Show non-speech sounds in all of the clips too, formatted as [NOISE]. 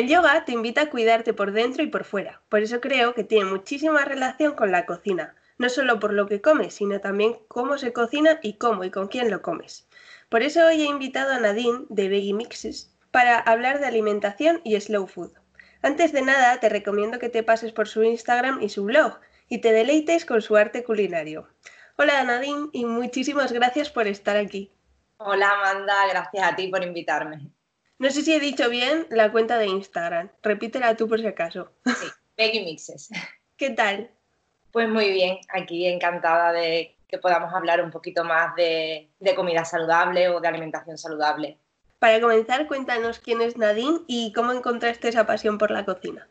El yoga te invita a cuidarte por dentro y por fuera, por eso creo que tiene muchísima relación con la cocina, no solo por lo que comes, sino también cómo se cocina y cómo y con quién lo comes. Por eso hoy he invitado a Nadine de Veggie Mixes para hablar de alimentación y slow food. Antes de nada, te recomiendo que te pases por su Instagram y su blog y te deleites con su arte culinario. Hola Nadine y muchísimas gracias por estar aquí. Hola Amanda, gracias a ti por invitarme. No sé si he dicho bien la cuenta de Instagram. Repítela tú por si acaso. Sí, Peggy Mixes. ¿Qué tal? Pues muy bien, aquí encantada de que podamos hablar un poquito más de, comida saludable o de alimentación saludable. Para comenzar, cuéntanos quién es Nadine y cómo encontraste esa pasión por la cocina.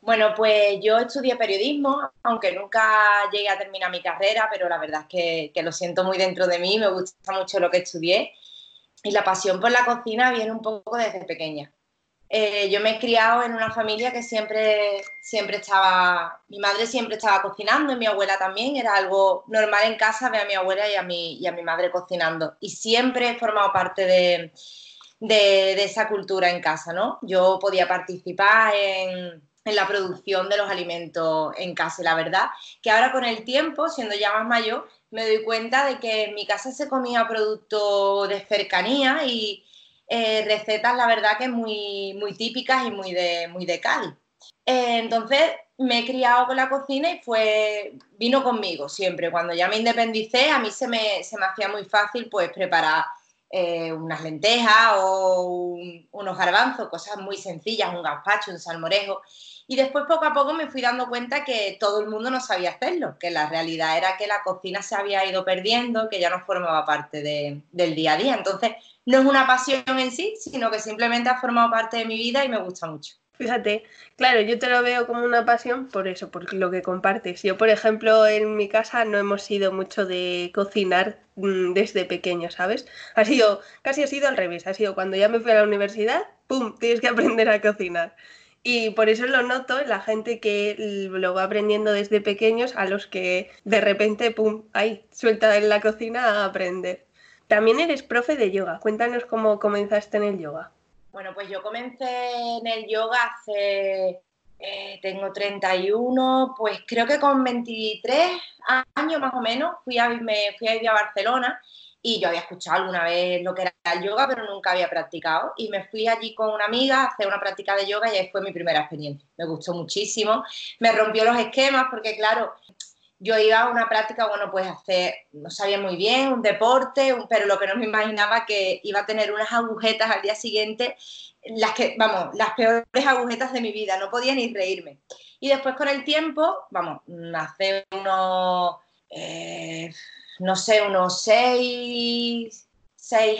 Bueno, pues yo estudié periodismo, aunque nunca llegué a terminar mi carrera, pero la verdad es que, que lo siento muy dentro de mí, me gusta mucho lo que estudié y la pasión por la cocina viene un poco desde pequeña. Eh, yo me he criado en una familia que siempre, siempre estaba, mi madre siempre estaba cocinando y mi abuela también, era algo normal en casa ver a mi abuela y a mi, y a mi madre cocinando. Y siempre he formado parte de, de, esa cultura en casa, ¿no? Yo podía participar en, en la producción de los alimentos en casa la verdad que ahora con el tiempo, siendo ya más mayor, me doy cuenta de que en mi casa se comía producto de cercanía y eh, recetas, la verdad, que muy, muy típicas y muy de, muy de Cali. Eh, entonces me he criado con la cocina y fue, vino conmigo siempre. Cuando ya me independicé, a mí se me, se me hacía muy fácil pues preparar eh, unas lentejas o unos garbanzos, cosas muy sencillas, un gazpacho, un salmorejo. Y después poco a poco me fui dando cuenta que todo el mundo no sabía hacerlo, que la realidad era que la cocina se había ido perdiendo, que ya no formaba parte del día a día. Entonces, no es una pasión en sí, sino que simplemente ha formado parte de mi vida y me gusta mucho. Fíjate, claro, yo te lo veo como una pasión por eso, por lo que compartes. Yo, por ejemplo, en mi casa no hemos sido mucho de cocinar mm, desde pequeño, ¿sabes? Ha sido, casi ha sido al revés, ha sido cuando ya me fui a la universidad, ¡pum!, tienes que [LAUGHS] aprender a cocinar. Y por eso lo noto en la gente que lo va aprendiendo desde pequeños a los que de repente, pum, ahí, suelta en la cocina a aprender. También eres profe de yoga. Cuéntanos cómo comenzaste en el yoga. Bueno, pues yo comencé en el yoga hace, eh, tengo 31, pues creo que con 23 años más o menos fui a, me fui a ir a Barcelona y yo había escuchado alguna vez lo que era el yoga, pero nunca había practicado. Y me fui allí con una amiga a hacer una práctica de yoga y ahí fue mi primera experiencia. Me gustó muchísimo. Me rompió los esquemas porque, claro, yo iba a una práctica, bueno, pues hacer, no sabía muy bien, un deporte, pero lo que no me imaginaba que iba a tener unas agujetas al día siguiente, las que, vamos, las peores agujetas de mi vida, no podía ni reírme. Y después con el tiempo, vamos, hace unos... Eh, no sé, unos seis,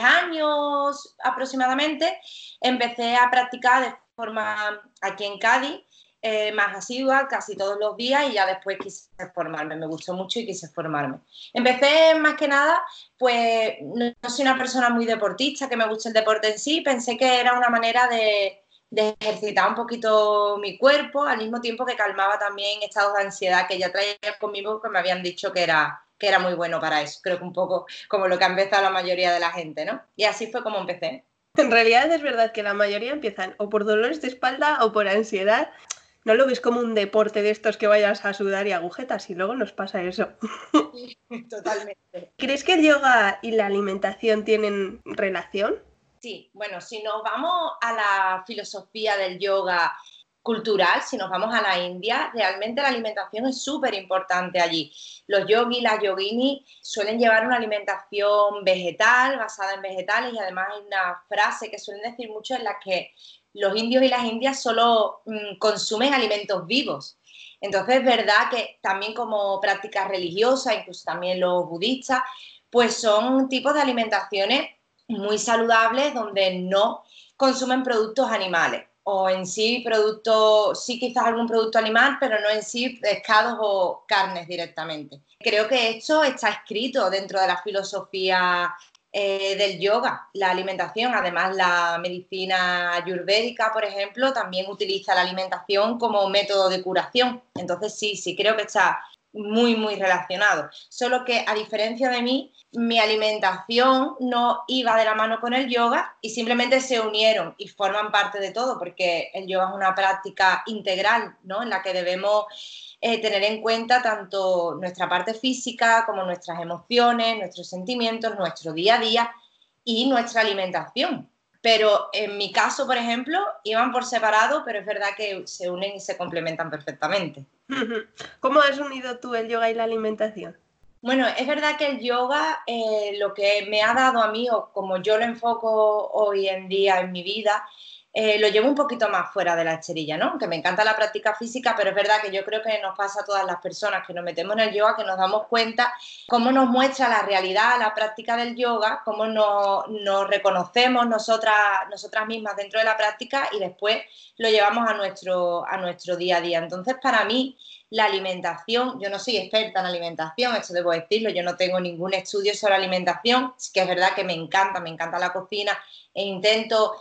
años aproximadamente, empecé a practicar de forma aquí en Cádiz, eh, más asidua, casi todos los días, y ya después quise formarme, me gustó mucho y quise formarme. Empecé más que nada, pues no, soy una persona muy deportista, que me gusta el deporte en sí, pensé que era una manera de, de ejercitar un poquito mi cuerpo, al mismo tiempo que calmaba también estados de ansiedad que ya traía conmigo, que me habían dicho que era que era muy bueno para eso. Creo que un poco como lo que ha empezado la mayoría de la gente, ¿no? Y así fue como empecé. En realidad es verdad que la mayoría empiezan o por dolores de espalda o por ansiedad. No lo ves como un deporte de estos que vayas a sudar y agujetas y luego nos pasa eso. [LAUGHS] Totalmente. ¿Crees que el yoga y la alimentación tienen relación? Sí, bueno, si nos vamos a la filosofía del yoga cultural, si nos vamos a la India, realmente la alimentación es súper importante allí. Los yogis, las yoginis suelen llevar una alimentación vegetal, basada en vegetales, y además hay una frase que suelen decir mucho en la que los indios y las indias solo mm, consumen alimentos vivos. Entonces es verdad que también como prácticas religiosas, incluso también los budistas, pues son tipos de alimentaciones muy saludables donde no consumen productos animales o en sí productos, sí quizás algún producto animal, pero no en sí pescados o carnes directamente. Creo que esto está escrito dentro de la filosofía eh, del yoga, la alimentación. Además, la medicina ayurvédica, por ejemplo, también utiliza la alimentación como método de curación. Entonces, sí, sí, creo que está muy, muy relacionado. Solo que, a diferencia de mí, mi alimentación no iba de la mano con el yoga y simplemente se unieron y forman parte de todo, porque el yoga es una práctica integral, ¿no? En la que debemos eh, tener en cuenta tanto nuestra parte física como nuestras emociones, nuestros sentimientos, nuestro día a día y nuestra alimentación. Pero en mi caso, por ejemplo, iban por separado, pero es verdad que se unen y se complementan perfectamente. [LAUGHS] ¿Cómo has unido tú el yoga y la alimentación? Bueno, es verdad que el yoga eh, lo que me ha dado a mí, o como yo lo enfoco hoy en día en mi vida, eh, lo llevo un poquito más fuera de la esterilla, ¿no? Que me encanta la práctica física, pero es verdad que yo creo que nos pasa a todas las personas que nos metemos en el yoga, que nos damos cuenta cómo nos muestra la realidad la práctica del yoga, cómo nos, reconocemos nosotras, nosotras mismas dentro de la práctica y después lo llevamos a nuestro, a nuestro día a día. Entonces, para mí, la alimentación, yo no soy experta en alimentación, esto debo decirlo, yo no tengo ningún estudio sobre alimentación, que es verdad que me encanta, me encanta la cocina e intento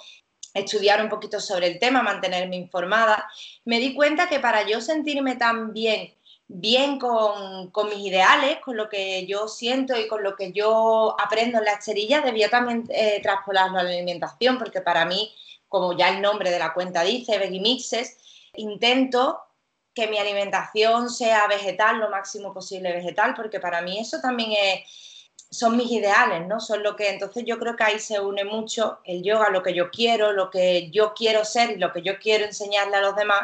estudiar un poquito sobre el tema, mantenerme informada, me di cuenta que para yo sentirme tan bien, bien con, mis ideales, con lo que yo siento y con lo que yo aprendo en la esterilla, debía también eh, traspolarlo a la alimentación, porque para mí, como ya el nombre de la cuenta dice, Veggie Mixes, intento que mi alimentación sea vegetal, lo máximo posible vegetal, porque para mí eso también es son mis ideales, ¿no? Son lo que, entonces yo creo que ahí se une mucho el yoga, lo que yo quiero, lo que yo quiero ser y lo que yo quiero enseñarle a los demás,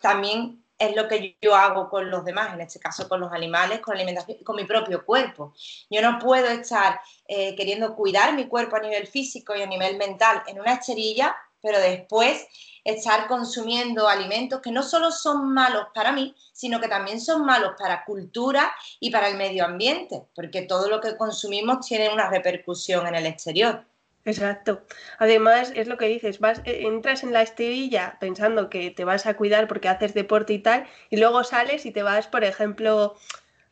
también es lo que yo hago con los demás, en este caso con los animales, con alimentación, con mi propio cuerpo. Yo no puedo estar eh, queriendo cuidar mi cuerpo a nivel físico y a nivel mental en una esterilla, pero después estar consumiendo alimentos que no solo son malos para mí, sino que también son malos para cultura y para el medio ambiente, porque todo lo que consumimos tiene una repercusión en el exterior. Exacto. Además, es lo que dices, vas, eh, entras en la esterilla pensando que te vas a cuidar porque haces deporte y tal, y luego sales y te vas, por ejemplo,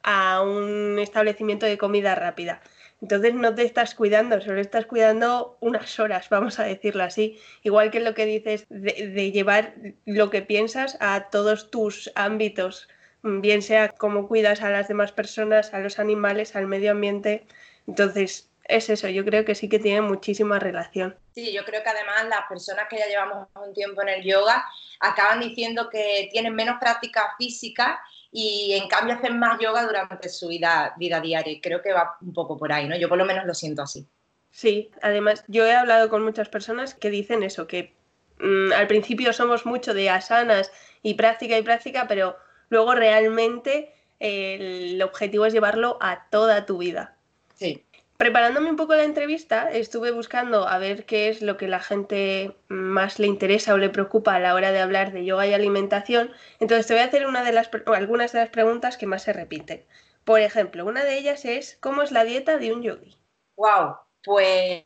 a un establecimiento de comida rápida. Entonces no te estás cuidando, solo estás cuidando unas horas, vamos a decirlo así. Igual que lo que dices de, llevar lo que piensas a todos tus ámbitos, bien sea cómo cuidas a las demás personas, a los animales, al medio ambiente. Entonces, es eso, yo creo que sí que tiene muchísima relación. Sí, yo creo que además las personas que ya llevamos un tiempo en el yoga acaban diciendo que tienen menos práctica física y en cambio hacen más yoga durante su vida, vida diaria. Y creo que va un poco por ahí, ¿no? Yo por lo menos lo siento así. Sí, además yo he hablado con muchas personas que dicen eso, que mm, al principio somos mucho de asanas y práctica y práctica, pero luego realmente el objetivo es llevarlo a toda tu vida. Sí. Preparándome un poco la entrevista, estuve buscando a ver qué es lo que la gente más le interesa o le preocupa a la hora de hablar de yoga y alimentación. Entonces te voy a hacer algunas de las preguntas que más se repiten. Por ejemplo, una de ellas es ¿cómo es la dieta de un yogi? Wow, pues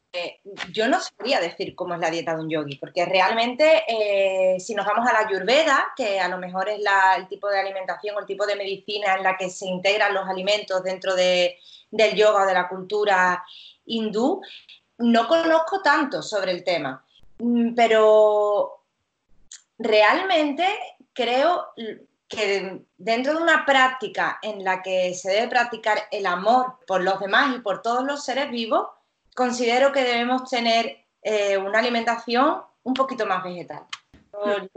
yo no sabría decir cómo es la dieta de un yogi, porque realmente eh, si nos vamos a la ayurveda, que a lo mejor es el tipo de alimentación o el tipo de medicina en la que se integran los alimentos dentro de, del yoga o de la cultura hindú, no conozco tanto sobre el tema, mm, pero realmente creo que dentro de una práctica en la que se debe practicar el amor por los demás y por todos los seres vivos, considero que debemos tener eh, una alimentación un poquito más vegetal.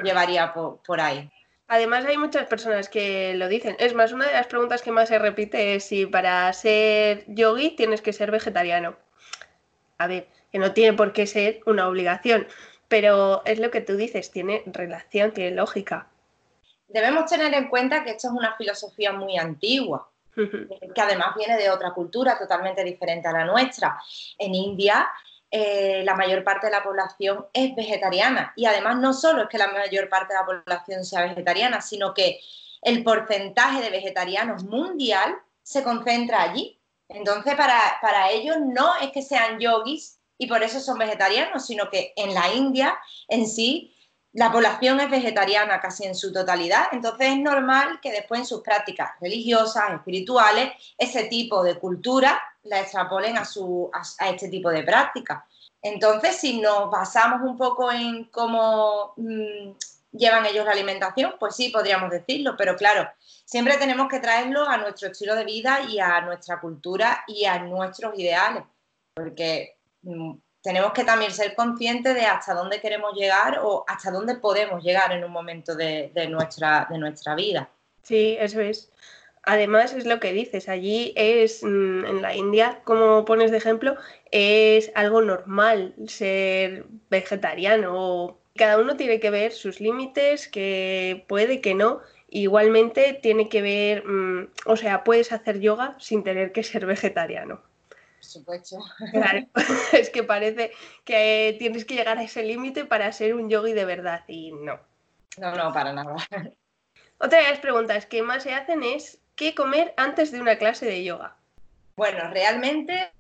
Llevaría por ahí. Además hay muchas personas que lo dicen. Es más, una de las preguntas que más se repite es si para ser yogi tienes que ser vegetariano. A ver, que no tiene por qué ser una obligación, pero es lo que tú dices, tiene relación, tiene lógica. Debemos tener en cuenta que esto es una filosofía muy antigua, que además viene de otra cultura totalmente diferente a la nuestra. En India eh, la mayor parte de la población es vegetariana. Y además no solo es que la mayor parte de la población sea vegetariana, sino que el porcentaje de vegetarianos mundial se concentra allí. Entonces, para, para ellos no es que sean yogis y por eso son vegetarianos, sino que en la India en sí la población es vegetariana casi en su totalidad, entonces es normal que después en sus prácticas religiosas, espirituales, ese tipo de cultura la extrapolen a, su, a, este tipo de prácticas. Entonces, si nos basamos un poco en cómo mm, llevan ellos la alimentación, pues sí, podríamos decirlo, pero claro, siempre tenemos que traerlo a nuestro estilo de vida y a nuestra cultura y a nuestros ideales, porque mm, tenemos que también ser conscientes de hasta dónde queremos llegar o hasta dónde podemos llegar en un momento de, nuestra, de nuestra vida. Sí, eso es. Además, es lo que dices, allí es, mm, en la India, como pones de ejemplo, es algo normal ser vegetariano. Cada uno tiene que ver sus límites, que puede, que no. Igualmente tiene que ver, mm, o sea, puedes hacer yoga sin tener que ser vegetariano. Supuesto. Claro, [LAUGHS] es que parece que tienes que llegar a ese límite para ser un yogi de verdad y no. No, no, para nada. Otra de las preguntas que más se hacen es ¿qué comer antes de una clase de yoga? Bueno, realmente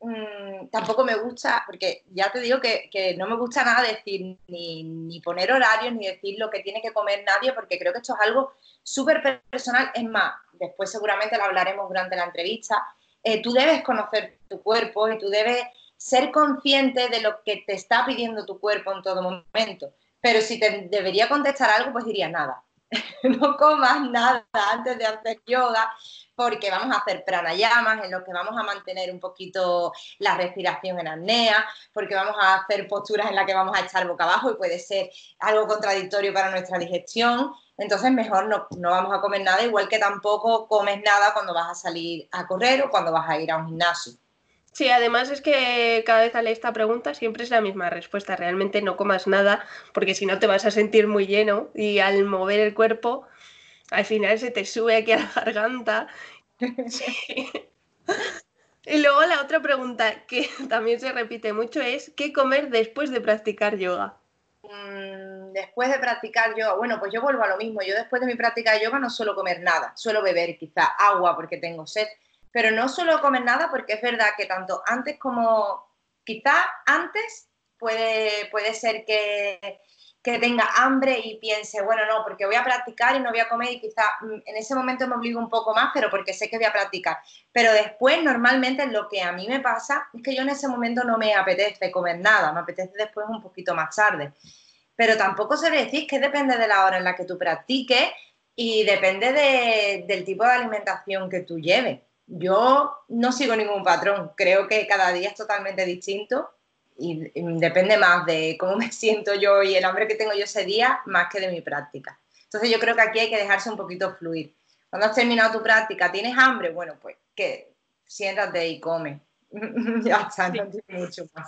mm, tampoco me gusta, porque ya te digo que, no me gusta nada decir ni, poner horarios ni decir lo que tiene que comer nadie, porque creo que esto es algo súper personal. Es más, después seguramente lo hablaremos durante la entrevista. Eh, tú debes conocer tu cuerpo y tú debes ser consciente de lo que te está pidiendo tu cuerpo en todo momento. Pero si te debería contestar algo, pues diría nada. [LAUGHS] no comas nada antes de hacer yoga, porque vamos a hacer pranayamas en los que vamos a mantener un poquito la respiración en apnea, porque vamos a hacer posturas en las que vamos a echar boca abajo y puede ser algo contradictorio para nuestra digestión. Entonces mejor no, no vamos a comer nada, igual que tampoco comes nada cuando vas a salir a correr o cuando vas a ir a un gimnasio. Sí, además es que cada vez sale esta pregunta siempre es la misma respuesta. Realmente no comas nada porque si no te vas a sentir muy lleno y al mover el cuerpo al final se te sube aquí a la [LAUGHS] garganta. Y luego la otra pregunta que [LAUGHS] también se repite mucho es ¿qué comer después de practicar yoga? Mm, después de practicar yoga, bueno, pues yo vuelvo a lo mismo. Yo después de mi práctica de yoga no suelo comer nada, suelo beber quizá agua porque tengo sed pero no solo comer nada porque es verdad que tanto antes como quizá antes puede, puede ser que, tenga hambre y piense, bueno, no, porque voy a practicar y no voy a comer y quizá mm, en ese momento me obligo un poco más, pero porque sé que voy a practicar. Pero después, normalmente, lo que a mí me pasa es que yo en ese momento no me apetece comer nada, me apetece después un poquito más tarde. Pero tampoco se decir que depende de la hora en la que tú practiques y depende del tipo de alimentación que tú lleves. Yo no sigo ningún patrón, creo que cada día es totalmente distinto y, depende más de cómo [LAUGHS] me siento yo y el hambre que tengo yo ese día más que de mi práctica. Entonces yo creo que aquí hay que dejarse un poquito fluir. Cuando has terminado tu práctica, ¿tienes hambre? Bueno, pues que siéntate y come. [LAUGHS] ya está, no tiene mucho más.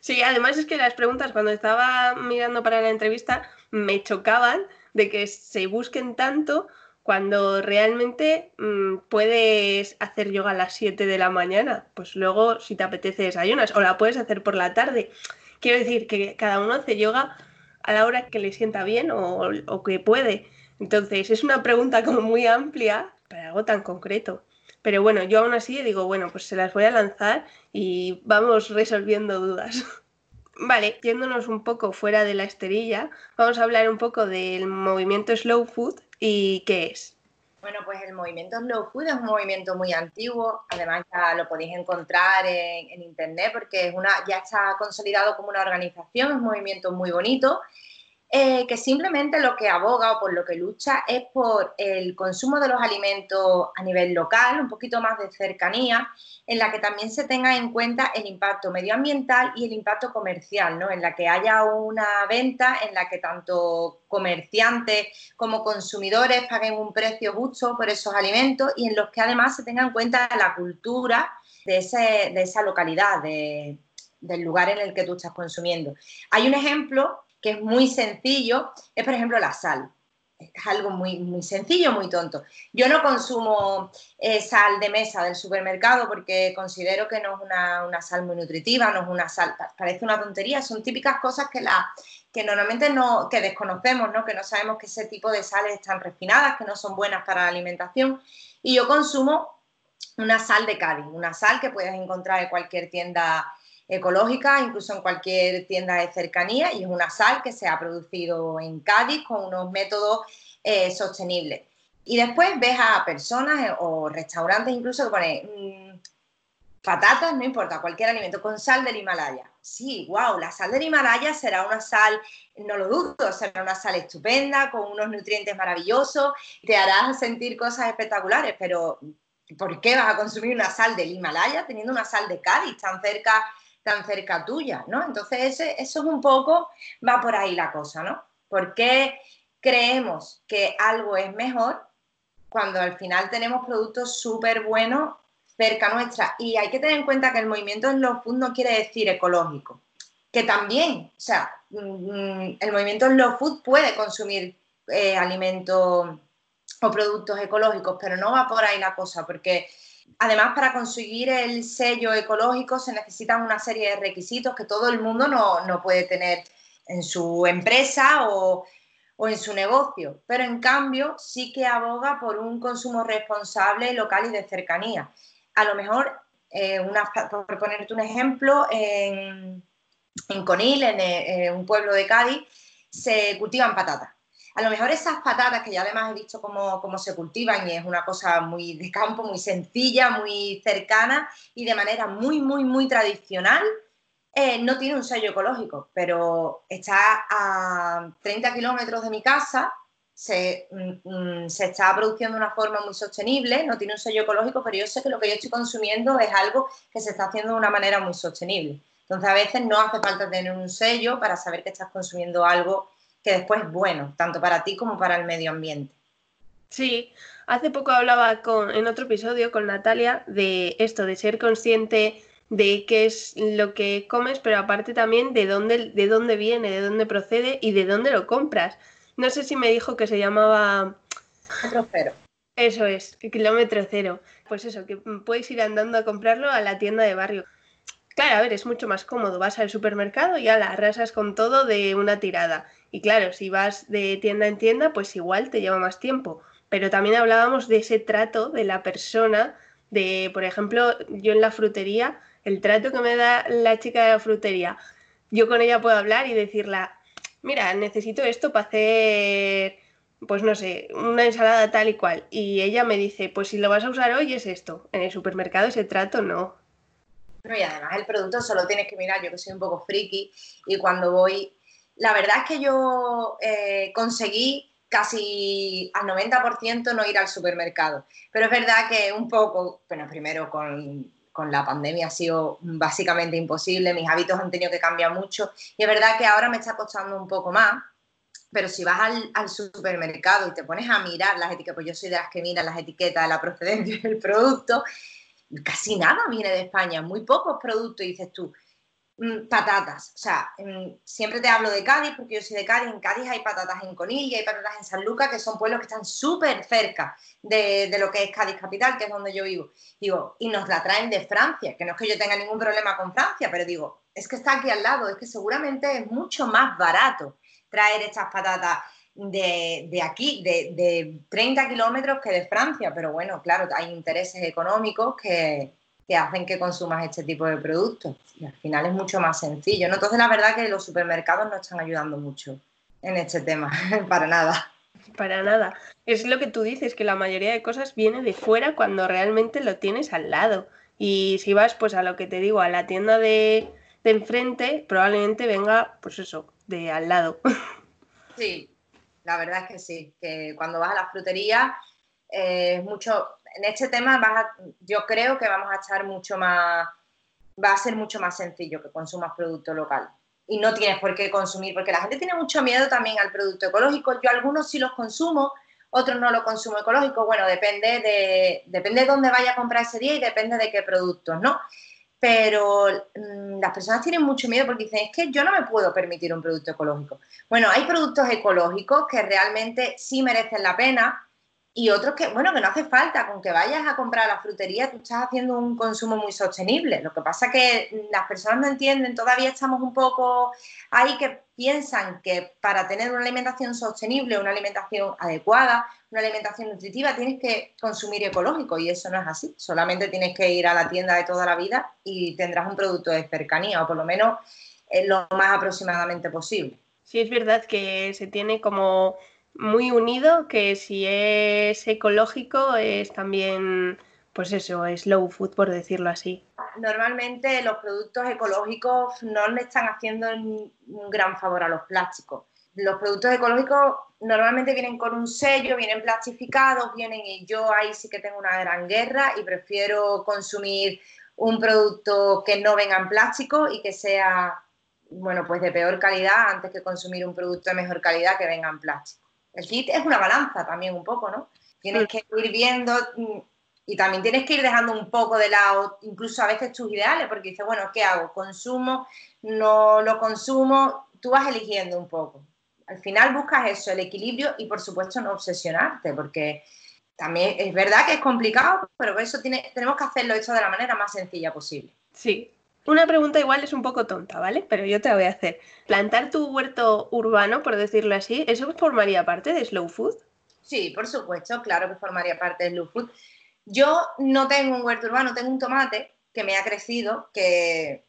Sí, además es que las preguntas cuando estaba mirando para la entrevista me chocaban de que se busquen tanto cuando realmente mm, puedes hacer yoga a las 7 de la mañana, pues luego si te apetece desayunas o la puedes hacer por la tarde. Quiero decir que cada uno hace yoga a la hora que le sienta bien o, que puede. Entonces es una pregunta como muy amplia para algo tan concreto. Pero bueno, yo aún así digo, bueno, pues se las voy a lanzar y vamos resolviendo dudas. [LAUGHS] Vale, yéndonos un poco fuera de la esterilla, vamos a hablar un poco del movimiento Slow Food y qué es. Bueno, pues el movimiento Slow Food es un movimiento muy antiguo, además ya lo podéis encontrar en, en internet porque es una, ya está consolidado como una organización, es un movimiento muy bonito eh, que simplemente lo que aboga o por lo que lucha es por el consumo de los alimentos a nivel local, un poquito más de cercanía, en la que también se tenga en cuenta el impacto medioambiental y el impacto comercial, ¿no? en la que haya una venta en la que tanto comerciantes como consumidores paguen un precio justo por esos alimentos y en los que además se tenga en cuenta la cultura de, esa localidad, del lugar en el que tú estás consumiendo. Hay un ejemplo que es muy sencillo, es por ejemplo la sal. Es algo muy, muy sencillo, muy tonto. Yo no consumo eh, sal de mesa del supermercado porque considero que no es una, sal muy nutritiva, no es una sal, parece una tontería, son típicas cosas que, la, que normalmente no, que desconocemos, ¿no? que no sabemos que ese tipo de sales están refinadas, que no son buenas para la alimentación. Y yo consumo una sal de Cádiz, una sal que puedes encontrar en cualquier tienda ecológica, incluso en cualquier tienda de cercanía, y es una sal que se ha producido en Cádiz con unos métodos eh, sostenibles. Y después ves a personas o restaurantes incluso que ponen mm, patatas, no importa, cualquier alimento, con sal del Himalaya. Sí, wow, la sal del Himalaya será una sal, no lo dudo, será una sal estupenda, con unos nutrientes maravillosos, te hará sentir cosas espectaculares, pero ¿por qué vas a consumir una sal del Himalaya teniendo una sal de Cádiz tan cerca, tan cerca tuya? ¿no? Entonces, eso es un poco, va por ahí la cosa, ¿no? ¿Por qué creemos que algo es mejor cuando al final tenemos productos súper buenos cerca nuestra. Y hay que tener en cuenta que el movimiento Slow Food no quiere decir ecológico, que también, o sea, mm, el movimiento Slow Food puede consumir eh, alimentos o productos ecológicos, pero no va por ahí la cosa, porque además para conseguir el sello ecológico se necesitan una serie de requisitos que todo el mundo no, no puede tener en su empresa o o en su negocio, pero en cambio sí que aboga por un consumo responsable, local y de cercanía a lo mejor, eh, una, por ponerte un ejemplo, en, Conil, en, eh, un pueblo de Cádiz, se cultivan patatas. A lo mejor esas patatas, que ya además he visto cómo, cómo, se cultivan y es una cosa muy de campo, muy sencilla, muy cercana y de manera muy, muy, muy tradicional, eh, no tiene un sello ecológico, pero está a 30 kilómetros de mi casa se, mm, mm, se, está produciendo de una forma muy sostenible, no tiene un sello ecológico, pero yo sé que lo que yo estoy consumiendo es algo que se está haciendo de una manera muy sostenible. Entonces a veces no hace falta tener un sello para saber que estás consumiendo algo que después es bueno, tanto para ti como para el medio ambiente. Sí, hace poco hablaba con, en otro episodio con Natalia de esto, de ser consciente de qué es lo que comes, pero aparte también de dónde, de dónde viene, de dónde procede y de dónde lo compras. No sé si me dijo que se llamaba... Kilómetro cero. Eso es, kilómetro cero. Pues eso, que puedes ir andando a comprarlo a la tienda de barrio. Claro, a ver, es mucho más cómodo. Vas al supermercado y la arrasas con todo de una tirada. Y claro, si vas de tienda en tienda, pues igual te lleva más tiempo. Pero también hablábamos de ese trato de la persona, de, por ejemplo, yo en la frutería, el trato que me da la chica de la frutería, yo con ella puedo hablar y decirla, mira, necesito esto para hacer, pues no sé, una ensalada tal y cual. Y ella me dice, pues si lo vas a usar hoy es esto. En el supermercado ese trato no. Y además el producto solo tienes que mirar, yo que soy un poco friki y cuando voy, la verdad es que yo eh, conseguí casi al 90% no ir al supermercado. Pero es verdad que un poco, bueno, primero con con la pandemia ha sido básicamente imposible, mis hábitos han tenido que cambiar mucho y es verdad que ahora me está costando un poco más, pero si vas al, supermercado y te pones a mirar las etiquetas, pues yo soy de las que miran las etiquetas de la procedencia del producto, casi nada viene de España, muy pocos productos dices tú, Mm, patatas. O sea, mm, siempre te hablo de Cádiz porque yo soy de Cádiz. En Cádiz hay patatas en Conilla, hay patatas en San Lucas, que son pueblos que están súper cerca de, lo que es Cádiz capital, que es donde yo vivo. Digo, y nos la traen de Francia, que no es que yo tenga ningún problema con Francia, pero digo, es que está aquí al lado, es que seguramente es mucho más barato traer estas patatas de, aquí, de, de 30 kilómetros que de Francia. Pero bueno, claro, hay intereses económicos que, que hacen que consumas este tipo de productos. Y al final es mucho más sencillo. ¿no? Entonces, la verdad que los supermercados no están ayudando mucho en este tema, [LAUGHS] para nada. Para nada. Es lo que tú dices, que la mayoría de cosas viene de fuera cuando realmente lo tienes al lado. Y si vas, pues a lo que te digo, a la tienda de, enfrente, probablemente venga, pues eso, de al lado. [LAUGHS] Sí, la verdad es que sí, que cuando vas a la frutería eh, es mucho, en este tema yo creo que vamos a estar mucho más, va a ser mucho más sencillo que consumas producto local. Y no tienes por qué consumir, porque la gente tiene mucho miedo también al producto ecológico. Yo algunos sí los consumo, otros no los consumo ecológico. Bueno, depende de, depende de dónde vaya a comprar ese día y depende de qué productos, ¿no? Pero mm, las personas tienen mucho miedo porque dicen, es que yo no me puedo permitir un producto ecológico. Bueno, hay productos ecológicos que realmente sí merecen la pena y otros que, bueno, que no hace falta, con que vayas a comprar a la frutería, tú estás haciendo un consumo muy sostenible. Lo que pasa es que las personas no entienden, todavía estamos un poco ahí que piensan que para tener una alimentación sostenible, una alimentación adecuada, una alimentación nutritiva, tienes que consumir ecológico y eso no es así. Solamente tienes que ir a la tienda de toda la vida y tendrás un producto de cercanía o por lo menos lo más aproximadamente posible. Sí, es verdad que se tiene como muy unido, que si es ecológico es también, pues eso, es slow food, por decirlo así. Normalmente los productos ecológicos no le están haciendo un gran favor a los plásticos. Los productos ecológicos normalmente vienen con un sello, vienen plastificados, vienen y yo ahí sí que tengo una gran guerra y prefiero consumir un producto que no venga en plástico y que sea, bueno, pues de peor calidad antes que consumir un producto de mejor calidad que venga en plástico. El kit es una balanza también un poco, ¿no? Tienes que ir viendo mm, y también tienes que ir dejando un poco de lado, incluso a veces tus ideales, porque dices, bueno, ¿qué hago? ¿Consumo? ¿No lo consumo? Tú vas eligiendo un poco. Al final buscas eso, el equilibrio y por supuesto no obsesionarte, porque también es verdad que es complicado, pero eso tiene, tenemos que hacerlo hecho de la manera más sencilla posible. Sí, una pregunta igual es un poco tonta, ¿vale? Pero yo te la voy a hacer. ¿Plantar tu huerto urbano, por decirlo así, eso formaría parte de Slow Food? Sí, por supuesto, claro que formaría parte de Slow Food. Yo no tengo un huerto urbano, tengo un tomate que me ha crecido, que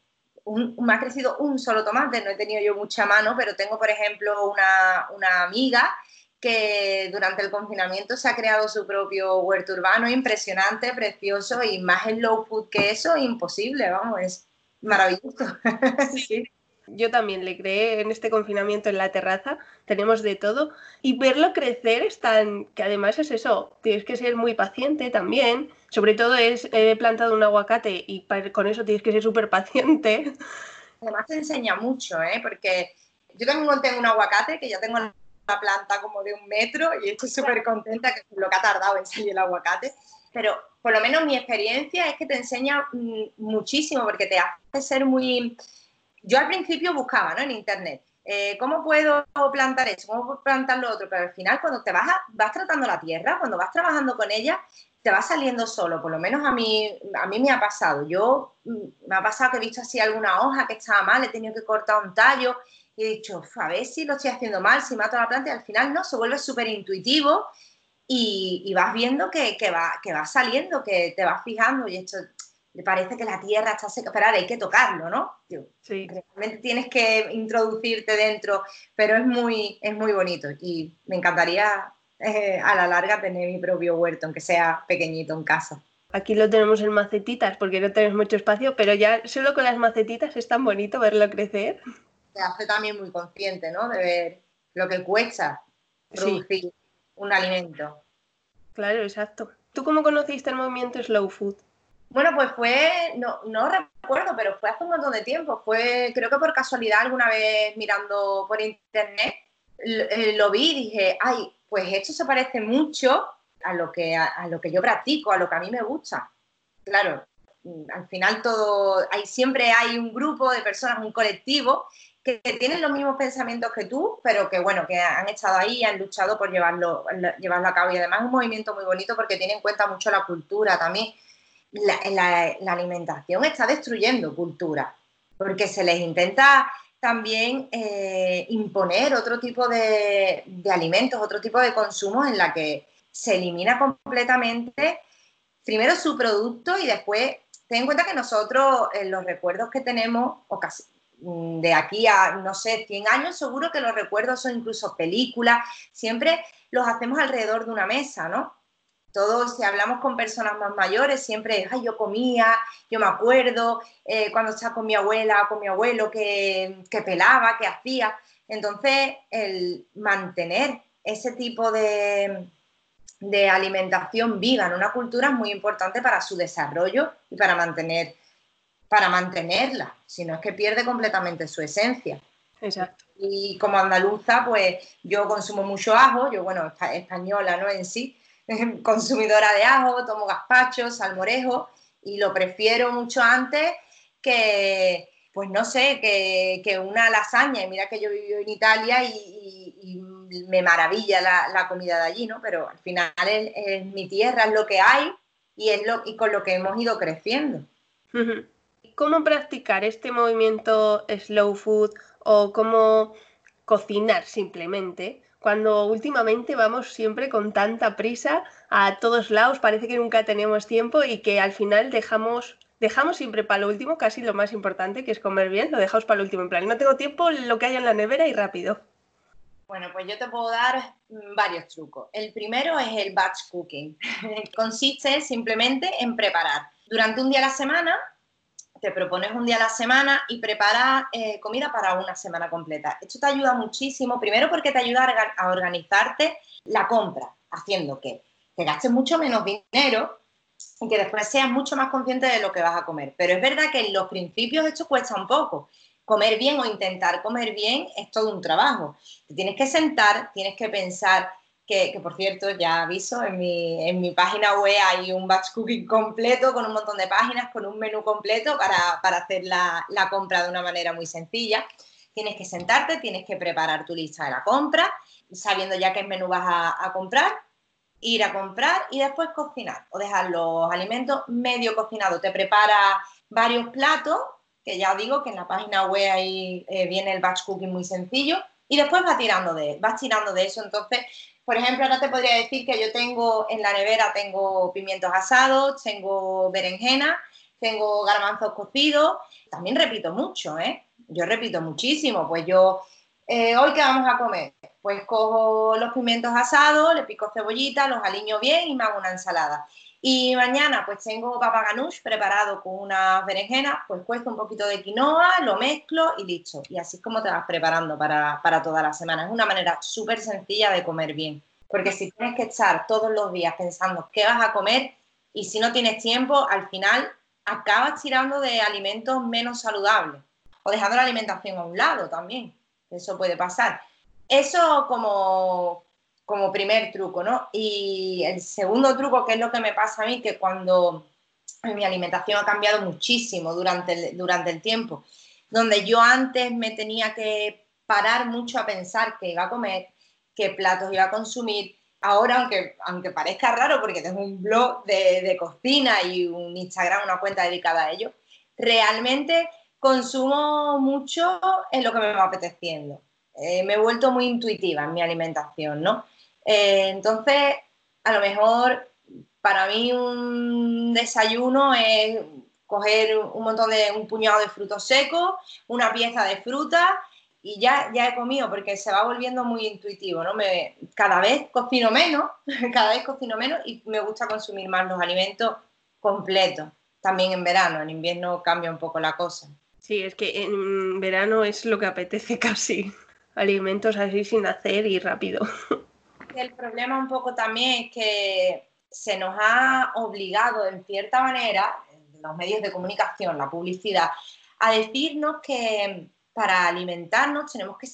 me ha crecido un solo tomate, no he tenido yo mucha mano, pero tengo, por ejemplo, una, amiga que durante el confinamiento se ha creado su propio huerto urbano, impresionante, precioso, y más slow food que eso, imposible, vamos, es maravilloso. [LAUGHS] sí. Yo también le creé en este confinamiento en la terraza, tenemos de todo y verlo crecer es tan, que además es eso, tienes que ser muy paciente también, sobre todo es, he plantado un aguacate y con eso tienes que ser súper paciente. Además te enseña mucho, ¿eh? porque yo también tengo un aguacate que ya tengo una planta como de un metro y estoy súper contenta que lo que ha tardado en salir el aguacate, pero por lo menos mi experiencia es que te enseña mm, muchísimo porque te hace ser muy... Yo al principio buscaba ¿no? en internet, eh, ¿cómo puedo plantar eso? ¿Cómo puedo plantar lo otro? Pero al final cuando te vas, vas tratando la tierra, cuando vas trabajando con ella, te va saliendo solo, por lo menos a mí, a mí me ha pasado. Yo mm, me ha pasado que he visto así alguna hoja que estaba mal, he tenido que cortar un tallo y he dicho, a ver si lo estoy haciendo mal, si mato la planta y al final no, se vuelve súper intuitivo y, vas viendo que, va, que va saliendo, que te vas fijando y esto le parece que la tierra está seca, pero ahora hay que tocarlo, ¿no? sí. Realmente tienes que introducirte dentro, pero es muy, es muy bonito y me encantaría eh, a la larga tener mi propio huerto, aunque sea pequeñito en casa. Aquí lo tenemos en macetitas porque no tenemos mucho espacio, pero ya solo con las macetitas es tan bonito verlo crecer. Te hace también muy consciente, ¿no? De ver lo que cuesta producir un alimento. Claro, exacto. ¿Tú cómo conociste el movimiento Slow Food? Bueno, pues fue, no, no recuerdo, pero fue hace un montón de tiempo. Fue, creo que por casualidad, alguna vez mirando por internet, eh, lo, vi y dije, ay, pues esto se parece mucho a lo, que, a, lo que yo practico, a lo que a mí me gusta. Claro, al final todo, hay, siempre hay un grupo de personas, un colectivo que tienen los mismos pensamientos que tú, pero que bueno, que han estado ahí y han luchado por llevarlo, llevarlo a cabo. Y además es un movimiento muy bonito porque tiene en cuenta mucho la cultura también. La, alimentación está destruyendo cultura, porque se les intenta también eh, imponer otro tipo de, alimentos, otro tipo de consumos en la que se elimina completamente primero su producto y después ten en cuenta que nosotros en los recuerdos que tenemos, o casi, de aquí a, no sé, 100 años, seguro que los recuerdos son incluso películas, siempre los hacemos alrededor de una mesa, ¿no? Todos, si hablamos con personas más mayores, siempre, ay, yo comía, yo me acuerdo eh, cuando estaba con mi abuela con mi abuelo que, que pelaba, que hacía. Entonces, el mantener ese tipo de, de alimentación viva en una cultura es muy importante para su desarrollo y para mantener para mantenerla, sino es que pierde completamente su esencia. Exacto. Y como andaluza, pues yo consumo mucho ajo, yo, bueno, española, ¿no? En sí, [LAUGHS] consumidora de ajo, tomo gazpacho, salmorejo, y lo prefiero mucho antes que, pues no sé, que, una lasaña. Y mira que yo vivo en Italia y, me maravilla la, comida de allí, ¿no? Pero al final es, mi tierra, es lo que hay y es lo y con lo que hemos ido creciendo. ¿Cómo practicar este movimiento slow food o cómo cocinar simplemente cuando últimamente vamos siempre con tanta prisa a todos lados, parece que nunca tenemos tiempo y que al final dejamos dejamos siempre para lo último, casi lo más importante, que es comer bien, lo dejamos para lo último. En plan, no tengo tiempo, lo que hay en la nevera y rápido. Bueno, pues yo te puedo dar varios trucos. El primero es el batch cooking. [LAUGHS] Consiste simplemente en preparar. Durante un día a la semana, te propones un día a la semana y preparas eh, comida para una semana completa. Esto te ayuda muchísimo, primero porque te ayuda a organizarte la compra, haciendo que te gastes mucho menos dinero y que después seas mucho más consciente de lo que vas a comer. Pero es verdad que en los principios esto cuesta un poco. Comer bien o intentar comer bien es todo un trabajo. Te tienes que sentar, tienes que pensar, que, por cierto ya aviso, en mi, en mi, página web hay un batch cooking completo con un montón de páginas, con un menú completo para, para hacer la, la, compra de una manera muy sencilla. Tienes que sentarte, tienes que preparar tu lista de la compra, sabiendo ya qué menú vas a, comprar ir a comprar y después cocinar o dejar los alimentos medio cocinados. Te prepara varios platos, que ya digo que en la página web ahí eh, viene el batch cooking muy sencillo, y después vas tirando de, vas tirando de eso. Entonces, por ejemplo, ahora te podría decir que yo tengo en la nevera, tengo pimientos asados, tengo berenjena, tengo garbanzos cocidos, también repito mucho, ¿eh? Yo repito muchísimo, pues yo, eh, ¿hoy qué vamos a comer? Pues cojo los pimientos asados, le pico cebollita, los aliño bien y me hago una ensalada. Y mañana pues tengo papa ganoush preparado con unas berenjenas, pues cuesta un poquito de quinoa, lo mezclo y listo. Y así es como te vas preparando para, para toda la semana. Es una manera súper sencilla de comer bien. Porque si tienes que estar todos los días pensando qué vas a comer y si no tienes tiempo, al final acabas tirando de alimentos menos saludables o dejando la alimentación a un lado también. Eso puede pasar. Eso como, como primer truco, ¿no? Y el segundo truco, que es lo que me pasa a mí, que cuando mi alimentación ha cambiado muchísimo durante el, durante el tiempo, donde yo antes me tenía que parar mucho a pensar qué iba a comer, qué platos iba a consumir. Ahora, aunque, aunque parezca raro, porque tengo un blog de, cocina y un Instagram, una cuenta dedicada a ello, realmente consumo mucho en lo que me va apeteciendo. Eh, me he vuelto muy intuitiva en mi alimentación, ¿no? Eh, entonces, a lo mejor para mí un desayuno es coger un montón de, un puñado de frutos secos, una pieza de fruta y ya, ya he comido porque se va volviendo muy intuitivo, ¿no? Me, cada vez cocino menos, [LAUGHS] cada vez cocino menos y me gusta consumir más los alimentos completos, también en verano, en invierno cambia un poco la cosa. Sí, es que en verano es lo que apetece [LAUGHS] casi alimentos así sin hacer y rápido. [LAUGHS] El problema un poco también es que se nos ha obligado en cierta manera, los medios de comunicación, la publicidad, a decirnos que para alimentarnos tenemos que,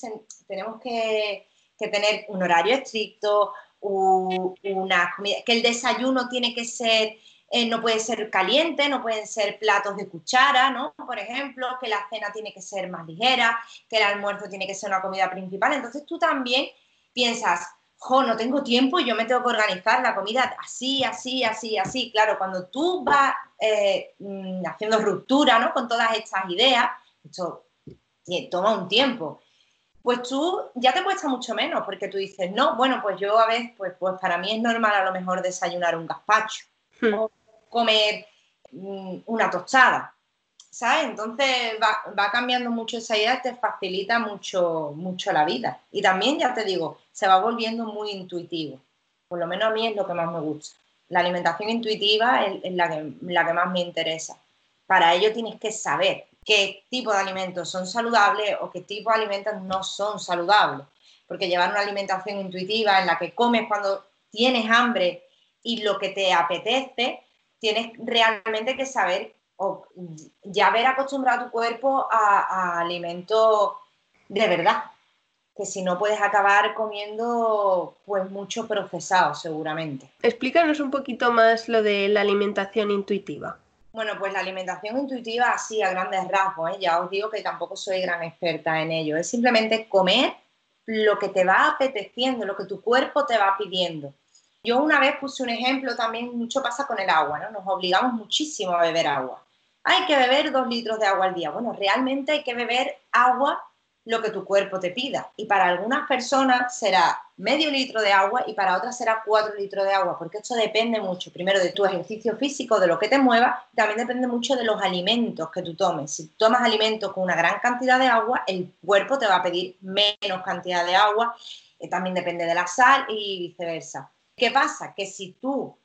tenemos que, tener un horario estricto, una que el desayuno tiene que ser eh, no puede ser caliente, no pueden ser platos de cuchara, ¿no? Por ejemplo, que la cena tiene que ser más ligera, que el almuerzo tiene que ser una comida principal. Entonces tú también piensas, jo, no tengo tiempo y yo me tengo que organizar la comida así, así, así, así. Claro, cuando tú vas eh, mm, haciendo ruptura, ¿no? Con todas estas ideas, esto toma un tiempo pues tú ya te cuesta mucho menos porque tú dices, no, bueno, pues yo a veces, pues, pues para mí es normal a lo mejor desayunar un gazpacho. Hmm comer mm, una tostada, ¿sabes? Entonces va, cambiando mucho esa idea, te facilita mucho, mucho la vida. Y también, ya te digo, se va volviendo muy intuitivo. Por lo menos a mí es lo que más me gusta. La alimentación intuitiva es, la, que, la que más me interesa. Para ello tienes que saber qué tipo de alimentos son saludables o qué tipo de alimentos no son saludables. Porque llevar una alimentación intuitiva en la que comes cuando tienes hambre y lo que te apetece, tienes realmente que saber o ya haber acostumbrado tu cuerpo a, alimentos de verdad, que si no puedes acabar comiendo pues mucho procesado seguramente. Explícanos un poquito más lo de la alimentación intuitiva. Bueno, pues la alimentación intuitiva así a grandes rasgos, ¿eh? ya os digo que tampoco soy gran experta en ello, es simplemente comer lo que te va apeteciendo, lo que tu cuerpo te va pidiendo. Yo una vez puse un ejemplo, también mucho pasa con el agua, ¿no? Nos obligamos muchísimo a beber agua. Hay que beber dos litros de agua al día. Bueno, realmente hay que beber agua lo que tu cuerpo te pida. Y para algunas personas será medio litro de agua y para otras será cuatro litros de agua, porque esto depende mucho, primero, de tu ejercicio físico, de lo que te mueva, también depende mucho de los alimentos que tú tomes. Si tomas alimentos con una gran cantidad de agua, el cuerpo te va a pedir menos cantidad de agua, eh, también depende de la sal y viceversa. ¿Qué pasa? Que si tú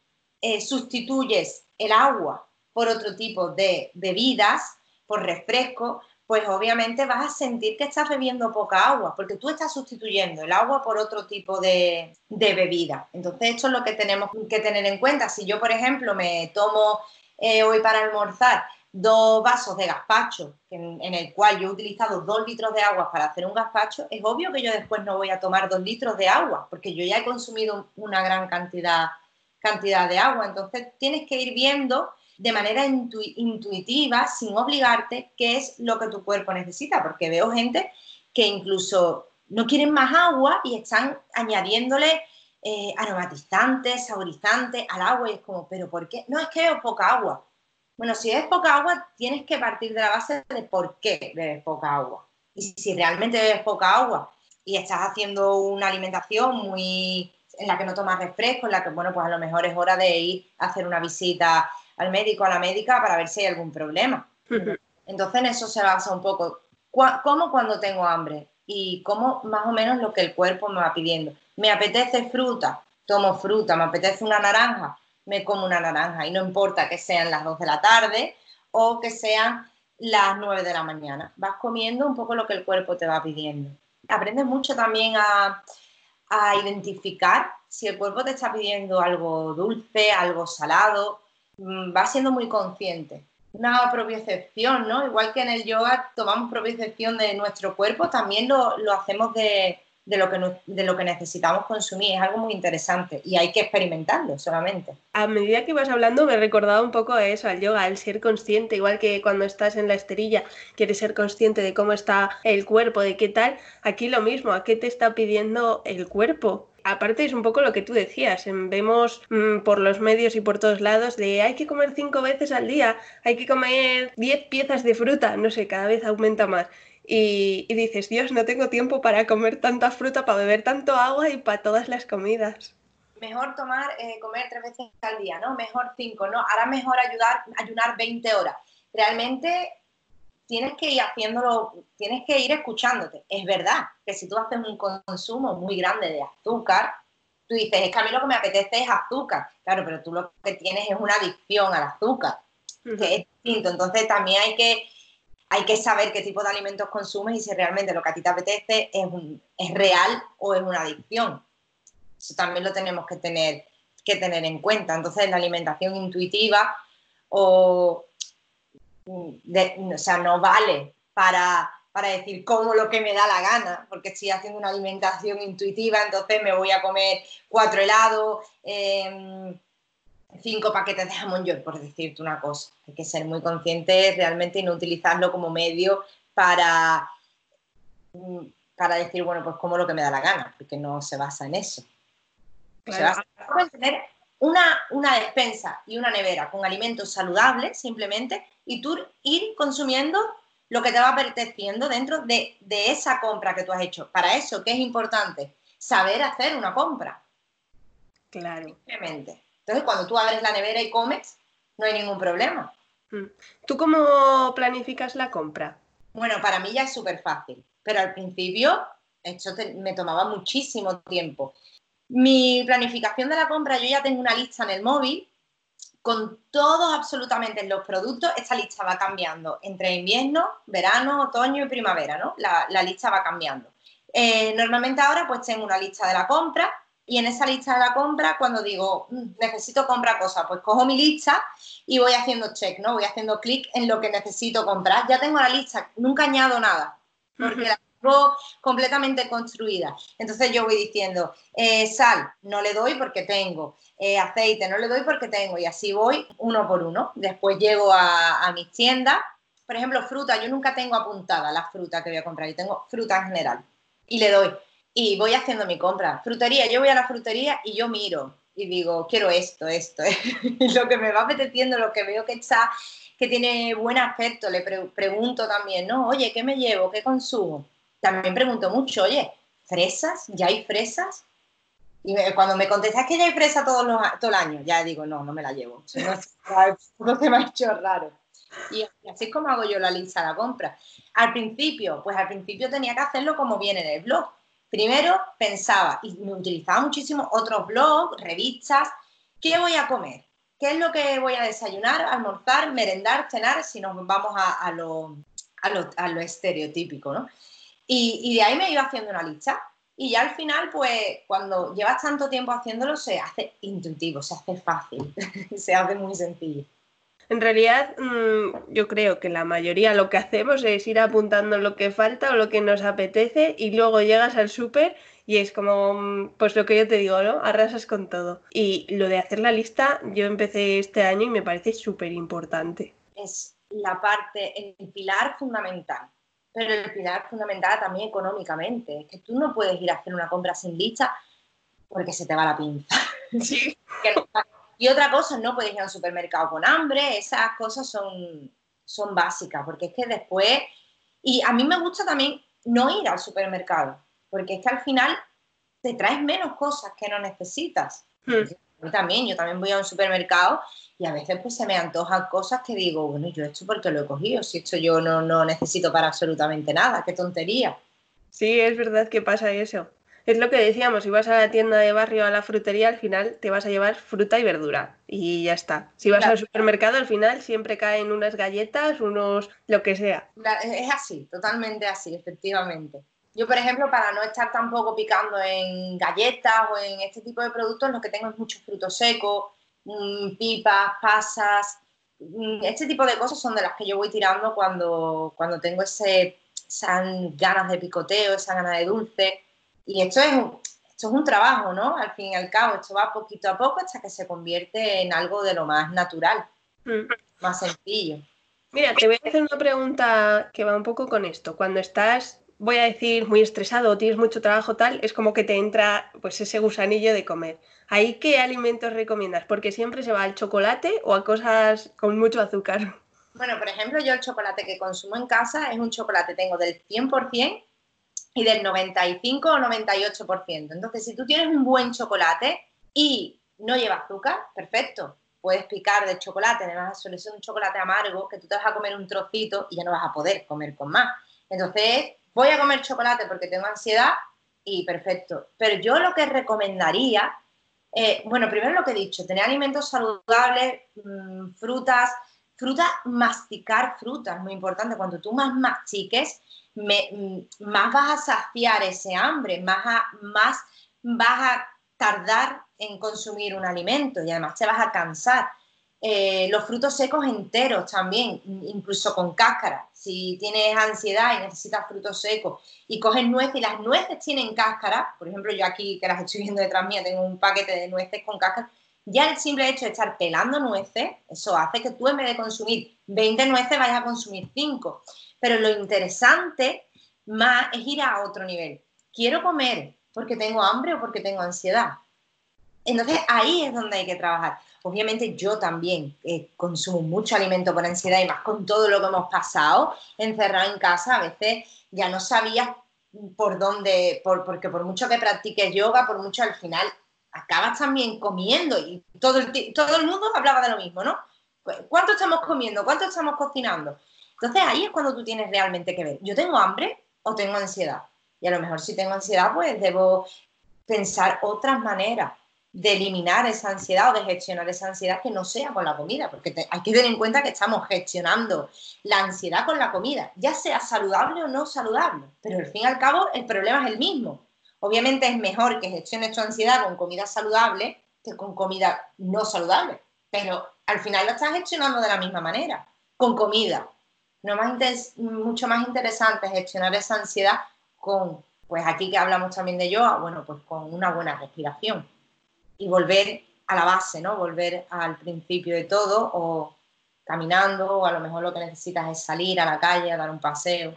eh, sustituyes el agua por otro tipo de bebidas, por refresco, pues obviamente vas a sentir que estás bebiendo poca agua, porque tú estás sustituyendo el agua por otro tipo de, bebida. Entonces, esto es lo que tenemos que tener en cuenta. Si yo, por ejemplo, me tomo eh, hoy para almorzar dos vasos de gazpacho, en, en, el cual yo he utilizado dos litros de agua para hacer un gazpacho, es obvio que yo después no voy a tomar dos litros de agua, porque yo ya he consumido una gran cantidad, cantidad de agua. Entonces, tienes que ir viendo de manera intuitiva, sin obligarte, qué es lo que tu cuerpo necesita, porque veo gente que incluso no quieren más agua y están añadiéndole eh, aromatizantes, saborizantes al agua y es como, pero ¿por qué? No es que es poca agua. Bueno, si es poca agua, tienes que partir de la base de por qué bebes poca agua. Y si realmente bebes poca agua y estás haciendo una alimentación muy en la que no tomas refresco, en la que, bueno, pues a lo mejor es hora de ir a hacer una visita al médico, a la médica, para ver si hay algún problema. Entonces en eso se basa un poco. ¿Cómo cuando tengo hambre? Y cómo más o menos lo que el cuerpo me va pidiendo. Me apetece fruta, tomo fruta, me apetece una naranja, me como una naranja. Y no importa que sean las 2 de la tarde o que sean las 9 de la mañana. Vas comiendo un poco lo que el cuerpo te va pidiendo. Aprendes mucho también a, a identificar si el cuerpo te está pidiendo algo dulce, algo salado, va siendo muy consciente. Una propiocepción, ¿no? Igual que en el yoga tomamos propiocepción de nuestro cuerpo, también lo, lo hacemos de, de, lo que, de lo que necesitamos consumir. Es algo muy interesante y hay que experimentarlo solamente. A medida que ibas hablando me he recordado un poco a eso, al yoga, al ser consciente, igual que cuando estás en la esterilla, quieres ser consciente de cómo está el cuerpo, de qué tal. Aquí lo mismo, ¿a qué te está pidiendo el cuerpo? Aparte es un poco lo que tú decías, vemos mm, por los medios y por todos lados de hay que comer cinco veces al día, hay que comer diez piezas de fruta, no sé, cada vez aumenta más. Y, dices, Dios, no tengo tiempo para comer tanta fruta, para beber tanto agua y para todas las comidas. Mejor tomar, eh, comer tres veces al día, ¿no? Mejor cinco, ¿no? Ahora mejor ayudar, ayunar 20 horas. Realmente tienes que ir haciéndolo, tienes que ir escuchándote. Es verdad que si tú haces un consumo muy grande de azúcar, tú dices, es que a mí lo que me apetece es azúcar. Claro, pero tú lo que tienes es una adicción al azúcar, que es distinto. Entonces también hay que, hay que saber qué tipo de alimentos consumes y si realmente lo que a ti te apetece es, es real o es una adicción. Eso también lo tenemos que tener, que tener en cuenta. Entonces la alimentación intuitiva o o sea, no vale para, decir como lo que me da la gana, porque estoy haciendo una alimentación intuitiva, entonces me voy a comer cuatro helados, em, cinco paquetes de jamón york, por decirte una cosa. Hay que ser muy consciente realmente y no utilizarlo como medio para, mm, para decir, bueno, pues como lo que me da la gana, porque no se basa en eso. Se basa en tener una, una despensa y una nevera con alimentos saludables, simplemente, y tú ir consumiendo lo que te va apeteciendo dentro de, esa compra que tú has hecho. Para eso, ¿qué es importante? Saber hacer una compra. Claro. Simplemente. Entonces, cuando tú abres la nevera y comes, no hay ningún problema. Mm. ¿Tú cómo planificas la compra? Bueno, para mí ya es súper fácil, pero al principio esto me tomaba muchísimo tiempo. Mi planificación de la compra, yo ya tengo una lista en el móvil con todos absolutamente los productos, esta lista va cambiando entre invierno, verano, otoño y primavera, ¿no? La, lista va cambiando. Eh, normalmente ahora pues tengo una lista de la compra y en esa lista de la compra cuando digo mm, necesito comprar cosas, pues cojo mi lista y voy haciendo check, ¿no? Voy haciendo clic en lo que necesito comprar. Ya tengo la lista, nunca añado nada, porque la completamente construida. Entonces yo voy diciendo, eh, sal, no le doy porque tengo, eh, aceite, no le doy porque tengo, y así voy uno por uno. Después llego a, a mis tiendas, por ejemplo, fruta, yo nunca tengo apuntada la fruta que voy a comprar, yo tengo fruta en general, y le doy. y voy haciendo mi compra. Frutería, yo voy a la frutería y yo miro y digo, quiero esto, esto, [LAUGHS] lo que me va apeteciendo, lo que veo que está, que tiene buen aspecto, le pregunto también, ¿no? Oye, ¿qué me llevo? ¿Qué consumo? También pregunto mucho, oye, ¿fresas? ¿Ya hay fresas? Y cuando me contestas que ya hay fresa todos los, todo el año, ya digo, no, no me la llevo. [LAUGHS] no, se me ha hecho raro. Y así es como hago yo la lista de la compra. Al principio, pues al principio tenía que hacerlo como viene en el blog. Primero pensaba y me utilizaba muchísimo otros blogs, revistas, ¿qué voy a comer? ¿Qué es lo que voy a desayunar, almorzar, merendar, cenar si nos vamos a, lo, a, lo, estereotípico, ¿no? Y, y de ahí me iba haciendo una lista y ya al final, pues cuando llevas tanto tiempo haciéndolo, se hace intuitivo, se hace fácil, [LAUGHS] se hace muy sencillo. En realidad, mm, yo creo que la mayoría lo que hacemos es ir apuntando lo que falta o lo que nos apetece y luego llegas al súper y es como, mm, pues lo que yo te digo, ¿no? Arrasas con todo. Y lo de hacer la lista, yo empecé este año y me parece súper importante. Es la parte, el pilar fundamental. Pero el pilar fundamental también económicamente. Es que tú no puedes ir a hacer una compra sin lista porque se te va la pinza. [LAUGHS] Sí. Y otra cosa, no puedes ir a un supermercado con hambre, esas cosas son, son básicas, porque es que después, y a mí me gusta también no ir al supermercado, porque es que al final te traes menos cosas que no necesitas. Hmm. Yo también, yo también voy a un supermercado y a veces pues se me antojan cosas que digo, bueno, yo esto porque lo he cogido, si esto yo no, no necesito para absolutamente nada, qué tontería. Sí, es verdad que pasa eso es lo que decíamos, si vas a la tienda de barrio, a la frutería, al final te vas a llevar fruta y verdura y ya está. Si vas al supermercado, al final siempre caen unas galletas, unos lo que sea. Es así, totalmente así, efectivamente. Yo, por ejemplo, para no estar tampoco picando en galletas o en este tipo de productos, lo que tengo es mucho fruto seco, mm, pipas, pasas. Mm, este tipo de cosas son de las que yo voy tirando cuando, cuando tengo ese, esas ganas de picoteo, esa ganas de dulce. Y esto es, un, esto es un trabajo, ¿no? Al fin y al cabo, esto va poquito a poco hasta que se convierte en algo de lo más natural, mm. más sencillo. Mira, te voy a hacer una pregunta que va un poco con esto. Cuando estás, voy a decir, muy estresado tienes mucho trabajo tal, es como que te entra pues ese gusanillo de comer. ¿Ahí qué alimentos recomiendas? Porque siempre se va al chocolate o a cosas con mucho azúcar. Bueno, por ejemplo, yo el chocolate que consumo en casa es un chocolate, tengo del 100% y del 95 o 98%. Entonces, si tú tienes un buen chocolate y no lleva azúcar, perfecto. Puedes picar de chocolate, además suele ser un chocolate amargo que tú te vas a comer un trocito y ya no vas a poder comer con más. Entonces, voy a comer chocolate porque tengo ansiedad y perfecto. Pero yo lo que recomendaría, eh, bueno, primero lo que he dicho, tener alimentos saludables, mm, frutas, fruta, masticar frutas, muy importante. Cuando tú más mastiques, Mm, más vas a saciar ese hambre, más, más vas a tardar en consumir un alimento y además te vas a cansar. Eh, los frutos secos enteros también, incluso con cáscara. Si tienes ansiedad y necesitas frutos secos y coges nueces y las nueces tienen cáscara, por ejemplo, yo aquí que las estoy viendo detrás mía tengo un paquete de nueces con cáscara, ya el simple hecho de estar pelando nueces, eso hace que tú en vez de consumir 20 nueces vayas a consumir 5. Pero lo interesante más es ir a otro nivel. Quiero comer porque tengo hambre o porque tengo ansiedad. Entonces ahí es donde hay que trabajar. Obviamente yo también eh, consumo mucho alimento por ansiedad y más con todo lo que hemos pasado encerrado en casa. A veces ya no sabías por dónde, por, porque por mucho que practiques yoga, por mucho al final acabas también comiendo y todo el, todo el mundo hablaba de lo mismo, ¿no? ¿Cuánto estamos comiendo? ¿Cuánto estamos cocinando? Entonces ahí es cuando tú tienes realmente que ver. Yo tengo hambre o tengo ansiedad. Y a lo mejor si tengo ansiedad, pues debo pensar otras maneras de eliminar esa ansiedad o de gestionar esa ansiedad que no sea con la comida, porque hay que tener en cuenta que estamos gestionando la ansiedad con la comida, ya sea saludable o no saludable, pero al fin y al cabo el problema es el mismo. Obviamente es mejor que gestiones tu ansiedad con comida saludable que con comida no saludable, pero al final lo estás gestionando de la misma manera, con comida, no más mucho más interesante gestionar esa ansiedad con, pues aquí que hablamos también de yoga, bueno, pues con una buena respiración y volver a la base, ¿no? Volver al principio de todo o caminando o a lo mejor lo que necesitas es salir a la calle a dar un paseo.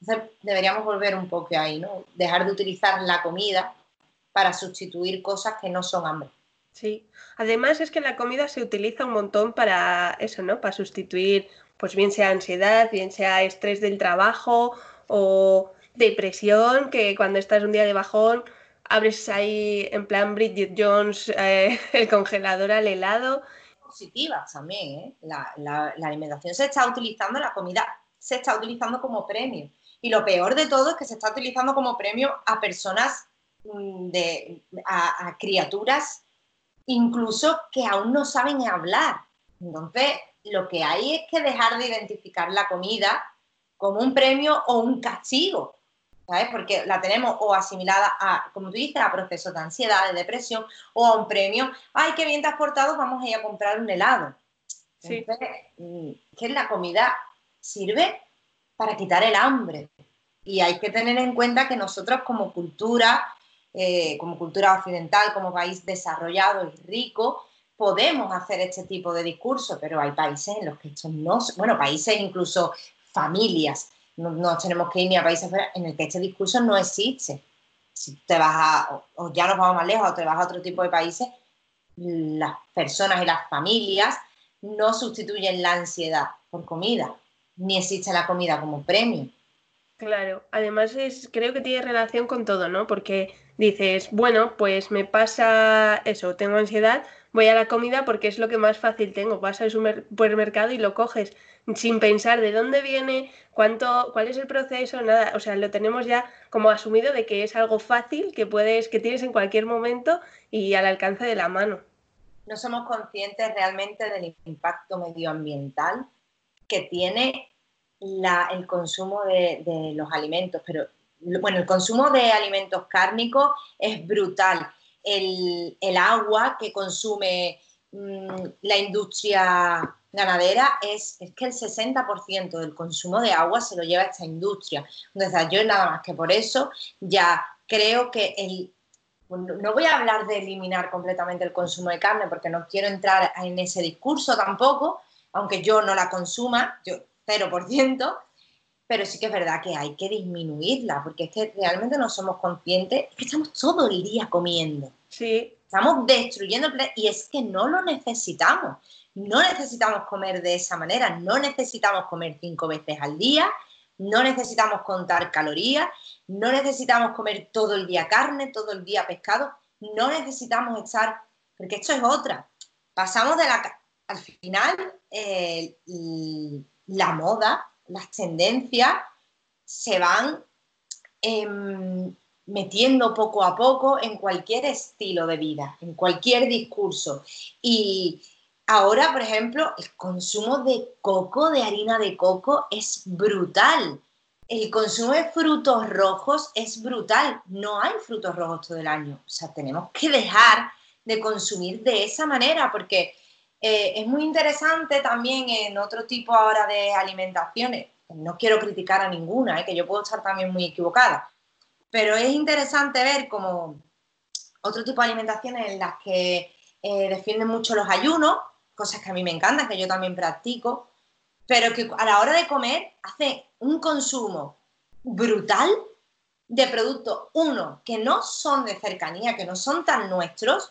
Entonces deberíamos volver un poco ahí, ¿no? Dejar de utilizar la comida para sustituir cosas que no son hambre. Sí, además es que la comida se utiliza un montón para eso, ¿no? Para sustituir, pues bien sea ansiedad, bien sea estrés del trabajo o depresión, que cuando estás un día de bajón abres ahí en plan Bridget Jones eh, [LAUGHS] el congelador al helado. Positivas también, ¿eh? La, alimentación se está utilizando, la comida se está utilizando como premio. Y lo peor de todo es que se está utilizando como premio a personas, mm, de, a criaturas incluso que aún no saben hablar. Entonces, lo que hay es que dejar de identificar la comida como un premio o un castigo, ¿sabes? Porque la tenemos o asimilada a, como tú dices, a procesos de ansiedad, de depresión, o a un premio, ay, qué bien te has portado, vamos a ir a comprar un helado. Sí. Entonces, mm, que la comida sirve para quitar el hambre. Y hay que tener en cuenta que nosotros como cultura eh, como cultura occidental, como país desarrollado y rico, podemos hacer este tipo de discurso, pero hay países en los que esto no, bueno, países incluso familias, no, tenemos que ir ni a países en el que este discurso no existe. Si te vas a, o ya nos vamos más lejos, o te vas a otro tipo de países, las personas y las familias no sustituyen la ansiedad por comida, ni existe la comida como premio. Claro, además es, creo que tiene relación con todo, ¿no? Porque dices, bueno, pues me pasa eso, tengo ansiedad, voy a la comida porque es lo que más fácil tengo. Vas al supermercado y lo coges sin pensar de dónde viene, cuánto, cuál es el proceso, nada. O sea, lo tenemos ya como asumido de que es algo fácil que puedes, que tienes en cualquier momento y al alcance de la mano. No somos conscientes realmente del impacto medioambiental que tiene el consumo de, los alimentos, pero bueno, el consumo de alimentos cárnicos es brutal. El, agua que consume mm, la industria ganadera es, es, que el 60% del consumo de agua se lo lleva esta industria. Entonces, yo nada más que por eso ya creo que el, no voy a hablar de eliminar completamente el consumo de carne porque no quiero entrar en ese discurso tampoco, aunque yo no la consuma, yo 0%, pero sí que es verdad que hay que disminuirla, porque es que realmente no somos conscientes, es que estamos todo el día comiendo. Sí. Estamos destruyendo el planeta y es que no lo necesitamos. No necesitamos comer de esa manera, no necesitamos comer cinco veces al día, no necesitamos contar calorías, no necesitamos comer todo el día carne, todo el día pescado, no necesitamos estar, porque esto es otra. Pasamos de la, al final, eh, la moda, las tendencias se van em, metiendo poco a poco en cualquier estilo de vida, en cualquier discurso. Y ahora, por ejemplo, el consumo de coco, de harina de coco, es brutal. El consumo de frutos rojos es brutal. No hay frutos rojos todo el año. O sea, tenemos que dejar de consumir de esa manera porque eh, es muy interesante también en otro tipo ahora de alimentaciones. No quiero criticar a ninguna, eh, que yo puedo estar también muy equivocada, pero es interesante ver como otro tipo de alimentaciones en las que eh, defienden mucho los ayunos, cosas que a mí me encantan, que yo también practico, pero que a la hora de comer hace un consumo brutal de productos, uno, que no son de cercanía, que no son tan nuestros,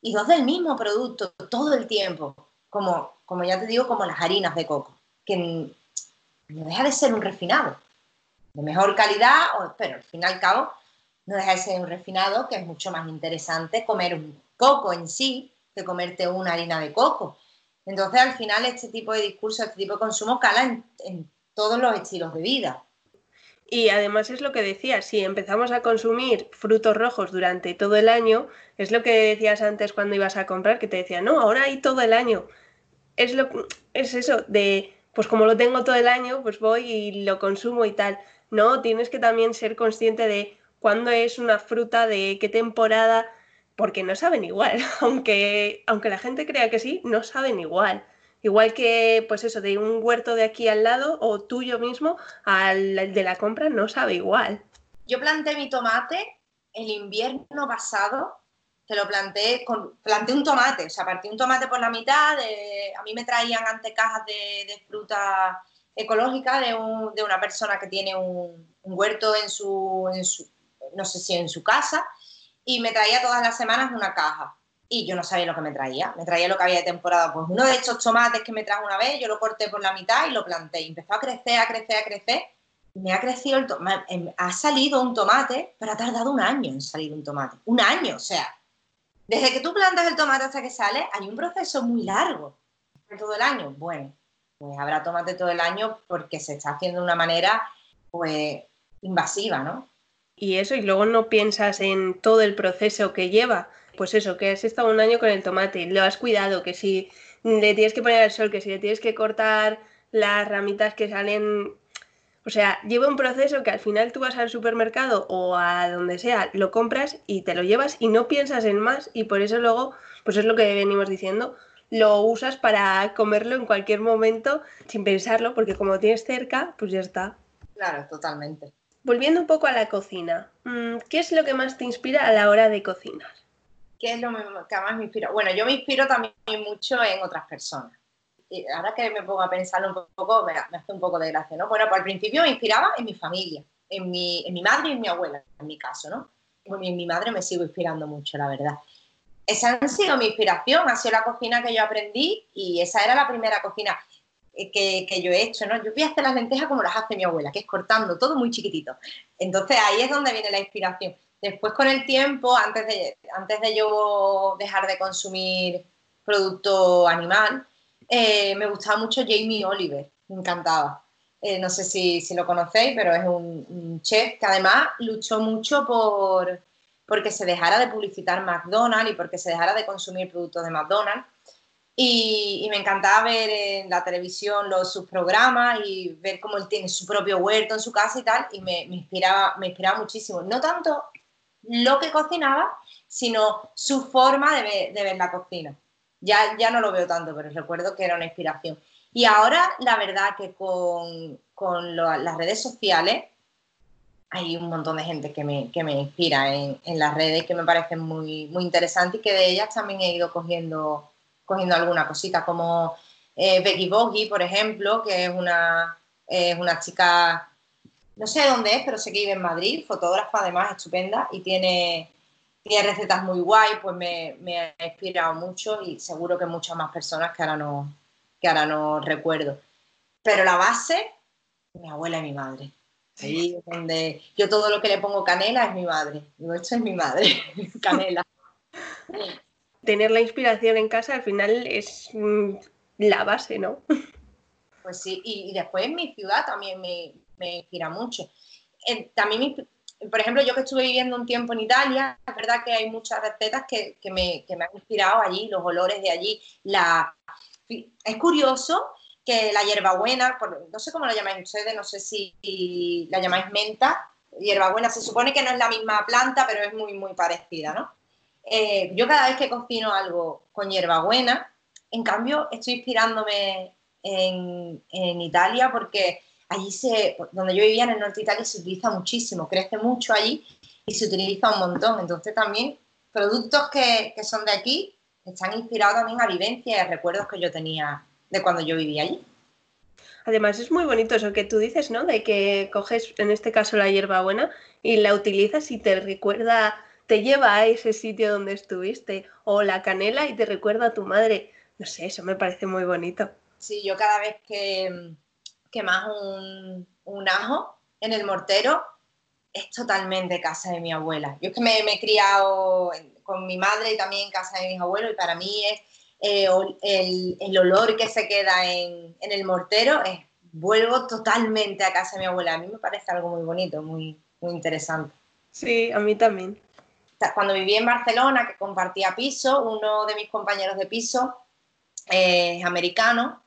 y dos del mismo producto todo el tiempo, como, como ya te digo, como las harinas de coco, que no deja de ser un refinado, de mejor calidad, pero al fin y al cabo no deja de ser un refinado, que es mucho más interesante comer un coco en sí que comerte una harina de coco. Entonces, al final, este tipo de discurso, este tipo de consumo cala en, en todos los estilos de vida. Y además es lo que decía, si empezamos a consumir frutos rojos durante todo el año, es lo que decías antes cuando ibas a comprar, que te decía, no, ahora hay todo el año. Es, lo, es eso, de, pues como lo tengo todo el año, pues voy y lo consumo y tal. No, tienes que también ser consciente de cuándo es una fruta, de qué temporada, porque no saben igual. [LAUGHS] Aunque, aunque la gente crea que sí, no saben igual. Igual que, pues eso, de un huerto de aquí al lado o tuyo mismo al de la compra no sabe igual. Yo planté mi tomate el invierno pasado, te lo planté, con, planté un tomate, o sea, partí un tomate por la mitad, a mí me traían ante cajas de, fruta ecológica de, una persona que tiene un, huerto en su, no sé si en su casa, y me traía todas las semanas una caja. Y yo no sabía lo que me traía. Me traía lo que había de temporada. Pues uno de estos tomates que me trajo una vez, yo lo corté por la mitad y lo planté. Y empezó a crecer, a crecer, a crecer. Me ha crecido el tomate. Em, ha salido un tomate, pero ha tardado un año en salir un tomate. Un año, o sea. Desde que tú plantas el tomate hasta que sale, hay un proceso muy largo. Todo el año. Bueno, pues habrá tomate todo el año porque se está haciendo de una manera, pues, invasiva, ¿no? Y eso, y luego no piensas en todo el proceso que lleva. Pues eso, que has estado un año con el tomate, lo has cuidado, que si le tienes que poner al sol, que si le tienes que cortar las ramitas que salen. O sea, lleva un proceso que al final tú vas al supermercado o a donde sea, lo compras y te lo llevas y no piensas en más y por eso luego, pues es lo que venimos diciendo, lo usas para comerlo en cualquier momento sin pensarlo, porque como tienes cerca, pues ya está. Claro, totalmente. Volviendo un poco a la cocina, mm, ¿qué es lo que más te inspira a la hora de cocinar? ¿Qué es lo que más me inspira? Bueno, yo me inspiro también mucho en otras personas. Y ahora que me pongo a pensarlo un poco, me, hace un poco de gracia, ¿no? Bueno, pues al principio me inspiraba en mi familia, en mi, en mi madre y en mi abuela, en mi caso, ¿no? En mi madre me sigo inspirando mucho, la verdad esa ha sido mi inspiración, ha sido la cocina que yo aprendí y esa era la primera cocina eh, que, yo he hecho, ¿no? Yo voy a hacer las lentejas como las hace mi abuela, que es cortando todo muy chiquitito. Entonces ahí es donde viene la inspiración. Después con el tiempo, antes de, antes de yo dejar de consumir producto animal, eh, me gustaba mucho Jamie Oliver, me encantaba. Eh, no sé si, lo conocéis, pero es un chef que además luchó mucho por, porque se dejara de publicitar McDonald's y porque se dejara de consumir productos de McDonald's. Y, me encantaba ver en la televisión los, sus programas y ver cómo él tiene su propio huerto en su casa y tal, y me, inspiraba, me inspiraba muchísimo. No tanto lo que cocinaba, sino su forma de ver, la cocina. Ya, ya no lo veo tanto, pero recuerdo que era una inspiración. Y ahora, la verdad que con, con las redes sociales, hay un montón de gente que me, que me inspira en, en, las redes que me parecen muy, muy interesantes y que de ellas también he ido cogiendo, cogiendo alguna cosita, como eh, Becky Boggy, por ejemplo, que es una, es una chica, no sé dónde es, pero sé que vive en Madrid, fotógrafa además, estupenda, y tiene, tiene recetas muy guay, pues me, me, ha inspirado mucho y seguro que muchas más personas que ahora no, que ahora no recuerdo. Pero la base, mi abuela y mi madre. Ahí donde yo todo lo que le pongo canela es mi madre. Digo, esto es mi madre, [LAUGHS] canela. [LAUGHS] Tener la inspiración en casa al final es mm, la base, ¿no? Pues sí, y, después mi ciudad también me, inspira mucho. también, por ejemplo, yo que estuve viviendo un tiempo en Italia, es verdad que hay muchas recetas que, me, que me han inspirado allí, los olores de allí. La, es curioso que la hierbabuena, no sé cómo la llamáis ustedes, no sé si la llamáis menta, hierbabuena, se supone que no es la misma planta, pero es muy, muy parecida, ¿no? Eh, yo cada vez que cocino algo con hierbabuena, en cambio estoy inspirándome en, en Italia porque allí se, donde yo vivía en el norte de Italia se utiliza muchísimo, crece mucho allí y se utiliza un montón. Entonces también productos que, que son de aquí están inspirados también a vivencias y recuerdos que yo tenía de cuando yo vivía allí. Además es muy bonito eso que tú dices, ¿no? De que coges, en este caso, la hierbabuena y la utilizas y te recuerda, te lleva a ese sitio donde estuviste, o la canela y te recuerda a tu madre. No sé, eso me parece muy bonito. Sí, yo cada vez que quemas un, un ajo en el mortero, es totalmente casa de mi abuela. Yo es que me, me he criado con mi madre y también en casa de mis abuelos y para mí es eh, el, olor que se queda en, el mortero, es, vuelvo totalmente a casa de mi abuela. A mí me parece algo muy bonito, muy, muy interesante. Sí, a mí también. Cuando viví en Barcelona, que compartía piso, uno de mis compañeros de piso es americano,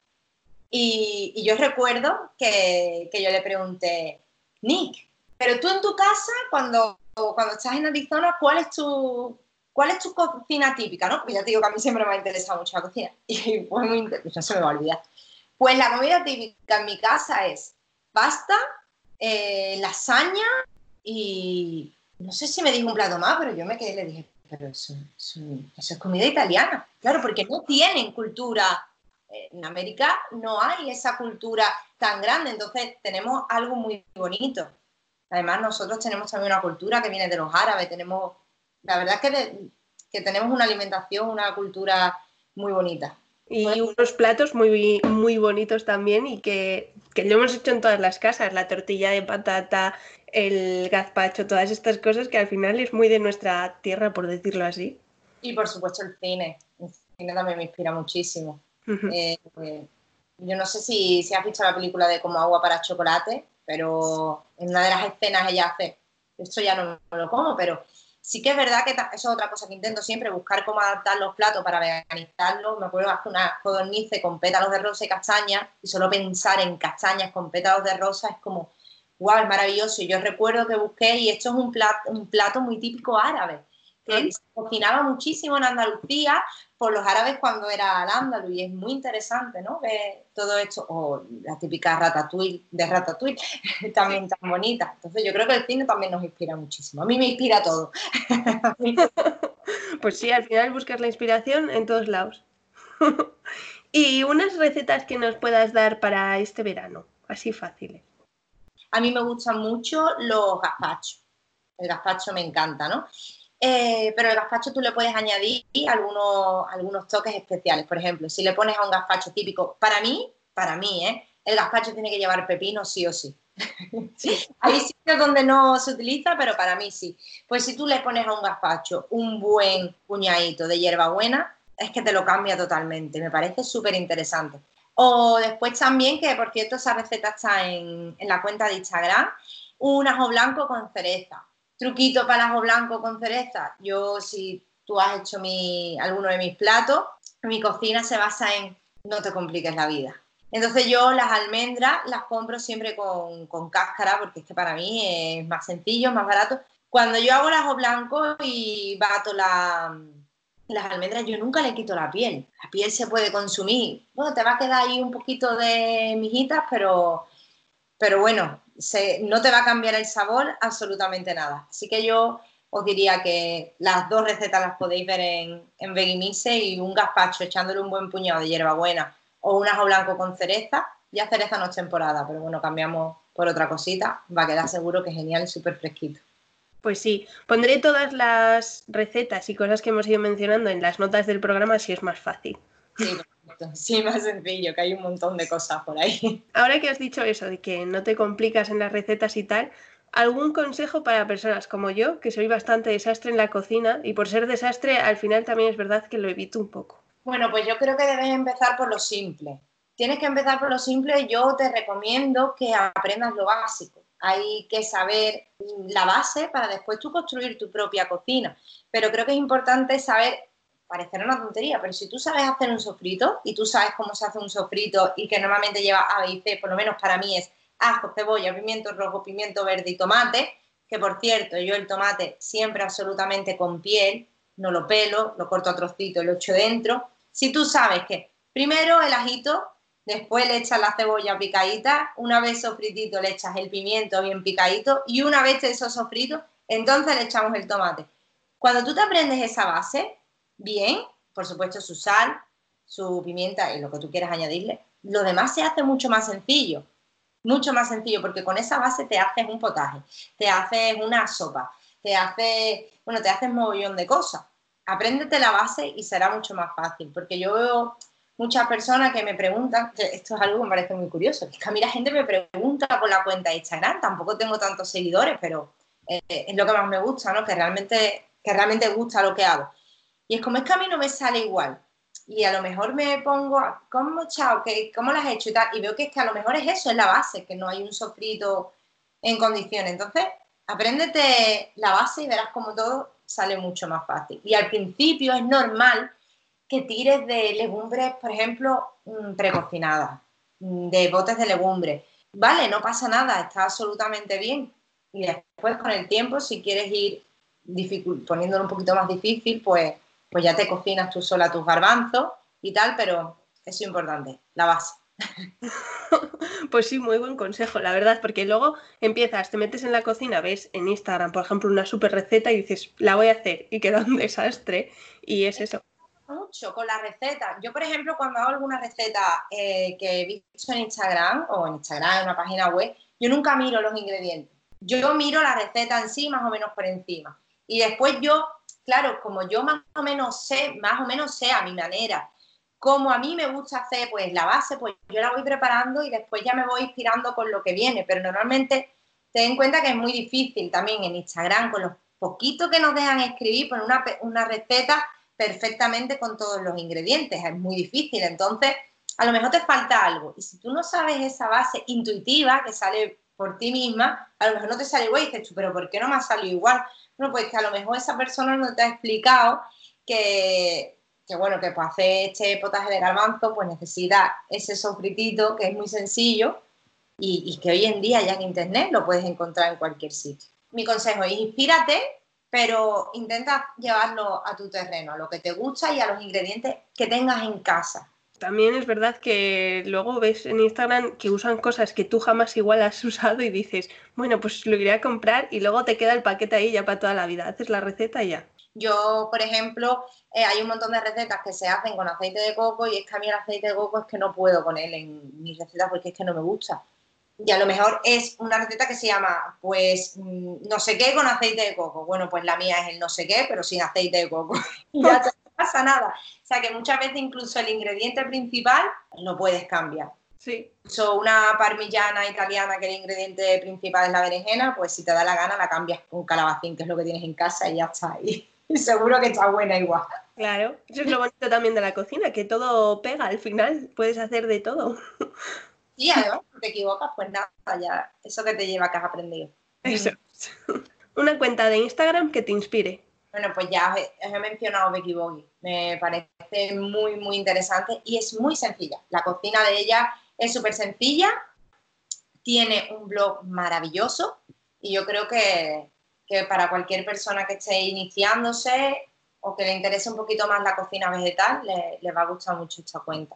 y, yo recuerdo que, yo le pregunté, Nick, pero tú en tu casa, cuando, cuando estás en Arizona, ¿cuál es tu, ¿Cuál es tu cocina típica? ¿no? Porque ya te digo que a mí siempre me ha interesado mucho la cocina [LAUGHS] y pues muy no se me va a olvidar. Pues la comida típica en mi casa es pasta, eh, lasaña y no sé si me dijo un plato más, pero yo me quedé y le dije, pero eso, es comida italiana. Claro, porque no tienen cultura en América no hay esa cultura tan grande, entonces tenemos algo muy bonito. Además, nosotros tenemos también una cultura que viene de los árabes, tenemos, la verdad que, que tenemos una alimentación, una cultura muy bonita. Y unos platos muy, muy bonitos también y que, que lo hemos hecho en todas las casas, la tortilla de patata, el gazpacho, todas estas cosas que al final es muy de nuestra tierra, por decirlo así. Y por supuesto el cine, el cine también me inspira muchísimo. Eh, yo no sé si, si has visto la película de Como agua para chocolate, pero en una de las escenas ella hace, esto ya no lo como, pero Sí que es verdad que eso es otra cosa que intento siempre, buscar cómo adaptar los platos para veganizarlos. Me acuerdo hacer una codornice con pétalos de rosa y castañas y solo pensar en castañas con pétalos de rosa es como, wow, es maravilloso. Yo recuerdo que busqué, y esto es un plato, un plato muy típico árabe, que se cocinaba muchísimo en Andalucía por los árabes cuando era al y es muy interesante, ¿no? Ver todo esto, o la típica ratatouille de ratatouille, [LAUGHS] también tan bonita. Entonces yo creo que el cine también nos inspira muchísimo. A mí me inspira todo. [LAUGHS] pues sí, al final buscas la inspiración en todos lados. [LAUGHS] y unas recetas que nos puedas dar para este verano, así fáciles. A mí me gustan mucho los gazpachos. El gazpacho me encanta, ¿no? Eh, pero el gazpacho tú le puedes añadir algunos, algunos toques especiales. Por ejemplo, si le pones a un gazpacho típico, para mí, para mí, ¿eh? el gazpacho tiene que llevar pepino sí o sí. [LAUGHS] Hay sitios donde no se utiliza, pero para mí sí. Pues si tú le pones a un gazpacho un buen puñadito de hierbabuena, es que te lo cambia totalmente. Me parece súper interesante. O después también, que por cierto esa receta está en, en la cuenta de Instagram, un ajo blanco con cereza truquito para ajo blanco con cereza. Yo, si tú has hecho mi, alguno de mis platos, mi cocina se basa en no te compliques la vida. Entonces yo las almendras las compro siempre con, con cáscara porque es que para mí es más sencillo, más barato. Cuando yo hago el ajo blanco y bato la, las almendras, yo nunca le quito la piel. La piel se puede consumir. Bueno, te va a quedar ahí un poquito de mijitas, pero, pero bueno, no te va a cambiar el sabor absolutamente nada. Así que yo os diría que las dos recetas las podéis ver en, en Vegimise y un gazpacho echándole un buen puñado de hierbabuena o un ajo blanco con cereza. Ya cereza no es temporada, pero bueno, cambiamos por otra cosita. Va a quedar seguro que genial y súper fresquito. Pues sí, pondré todas las recetas y cosas que hemos ido mencionando en las notas del programa si es más fácil. Sí, Sí, más sencillo, que hay un montón de cosas por ahí. [LAUGHS] Ahora que has dicho eso, de que no te complicas en las recetas y tal, ¿algún consejo para personas como yo, que soy bastante desastre en la cocina y por ser desastre al final también es verdad que lo evito un poco? Bueno, pues yo creo que debes empezar por lo simple. Tienes que empezar por lo simple y yo te recomiendo que aprendas lo básico. Hay que saber la base para después tú construir tu propia cocina. Pero creo que es importante saber parecerá una tontería, pero si tú sabes hacer un sofrito y tú sabes cómo se hace un sofrito y que normalmente lleva A, B y C, por lo menos para mí es ajo, cebolla, pimiento rojo, pimiento verde y tomate, que por cierto, yo el tomate siempre absolutamente con piel, no lo pelo, lo corto a trocitos lo echo dentro. Si tú sabes que primero el ajito, después le echas la cebolla picadita, una vez sofritito le echas el pimiento bien picadito y una vez eso sofrito, entonces le echamos el tomate. Cuando tú te aprendes esa base, bien, por supuesto su sal, su pimienta y lo que tú quieras añadirle. Lo demás se hace mucho más sencillo, mucho más sencillo, porque con esa base te haces un potaje, te haces una sopa, te haces, bueno, te haces mogollón de cosas. Apréndete la base y será mucho más fácil, porque yo veo muchas personas que me preguntan, esto es algo que me parece muy curioso, es que a mí la gente me pregunta por la cuenta de Instagram, tampoco tengo tantos seguidores, pero eh, es lo que más me gusta, ¿no? Que realmente, que realmente gusta lo que hago. Y es como es que a mí no me sale igual. Y a lo mejor me pongo, ¿cómo, chao? ¿Cómo lo has hecho? Y, tal, y veo que es que a lo mejor es eso, es la base, que no hay un sofrito en condiciones. Entonces, apréndete la base y verás como todo sale mucho más fácil. Y al principio es normal que tires de legumbres, por ejemplo, mm, precocinadas, mm, de botes de legumbres. Vale, no pasa nada, está absolutamente bien. Y después con el tiempo, si quieres ir poniéndolo un poquito más difícil, pues pues ya te cocinas tú sola tus garbanzos y tal, pero es importante, la base. [LAUGHS] Pues sí, muy buen consejo, la verdad, porque luego empiezas, te metes en la cocina, ves en Instagram, por ejemplo, una super receta y dices, la voy a hacer y queda un desastre y es eso. Con las recetas. Yo, por ejemplo, cuando hago alguna receta eh, que he visto en Instagram o en Instagram, en una página web, yo nunca miro los ingredientes. Yo miro la receta en sí, más o menos por encima. Y después yo, claro, como yo más o menos sé, más o menos sé a mi manera, como a mí me gusta hacer pues la base, pues yo la voy preparando y después ya me voy inspirando con lo que viene. Pero normalmente ten en cuenta que es muy difícil también en Instagram, con los poquitos que nos dejan escribir, poner una, una receta perfectamente con todos los ingredientes. Es muy difícil. Entonces, a lo mejor te falta algo. Y si tú no sabes esa base intuitiva que sale por ti misma, a lo mejor no te sale igual y dices pero ¿por qué no me ha salido igual? Bueno, pues que a lo mejor esa persona no te ha explicado que, que bueno, que para hacer este potaje de garbanzo, pues necesita ese sofritito que es muy sencillo y, y que hoy en día ya en internet lo puedes encontrar en cualquier sitio. Mi consejo es inspírate pero intenta llevarlo a tu terreno, a lo que te gusta y a los ingredientes que tengas en casa. También es verdad que luego ves en Instagram que usan cosas que tú jamás igual has [LAUGHS] usado y dices, bueno, pues lo iré a comprar y luego te queda el paquete ahí ya para toda la vida. Haces la receta y ya. Yo, por ejemplo, eh, hay un montón de recetas que se hacen con aceite de coco y es que a mí el aceite de coco es que no puedo con él en mis recetas porque es que no me gusta y a lo mejor es una receta que se llama, pues, mm, no sé qué con aceite de coco. Bueno, pues la mía es el no sé qué, pero sin aceite de coco. [LAUGHS] y ya [LAUGHS] no pasa nada. O sea que muchas veces incluso el ingrediente principal lo puedes cambiar. Sí. So, una parmigiana italiana que el ingrediente principal es la berenjena, pues si te da la gana la cambias con calabacín, que es lo que tienes en casa y ya está. Y, [LAUGHS] y seguro que está buena igual. Claro, eso es lo bonito también de la cocina, que todo pega al final, puedes hacer de todo. Y además, si te equivocas, pues nada, ya eso que te lleva que has aprendido. Eso. [LAUGHS] Una cuenta de Instagram que te inspire. Bueno, pues ya os he, mencionado Becky Bogie. Me parece muy, muy interesante y es muy sencilla. La cocina de ella es súper sencilla, tiene un blog maravilloso y yo creo que, que, para cualquier persona que esté iniciándose o que le interese un poquito más la cocina vegetal, le, le va a gustar mucho esta cuenta.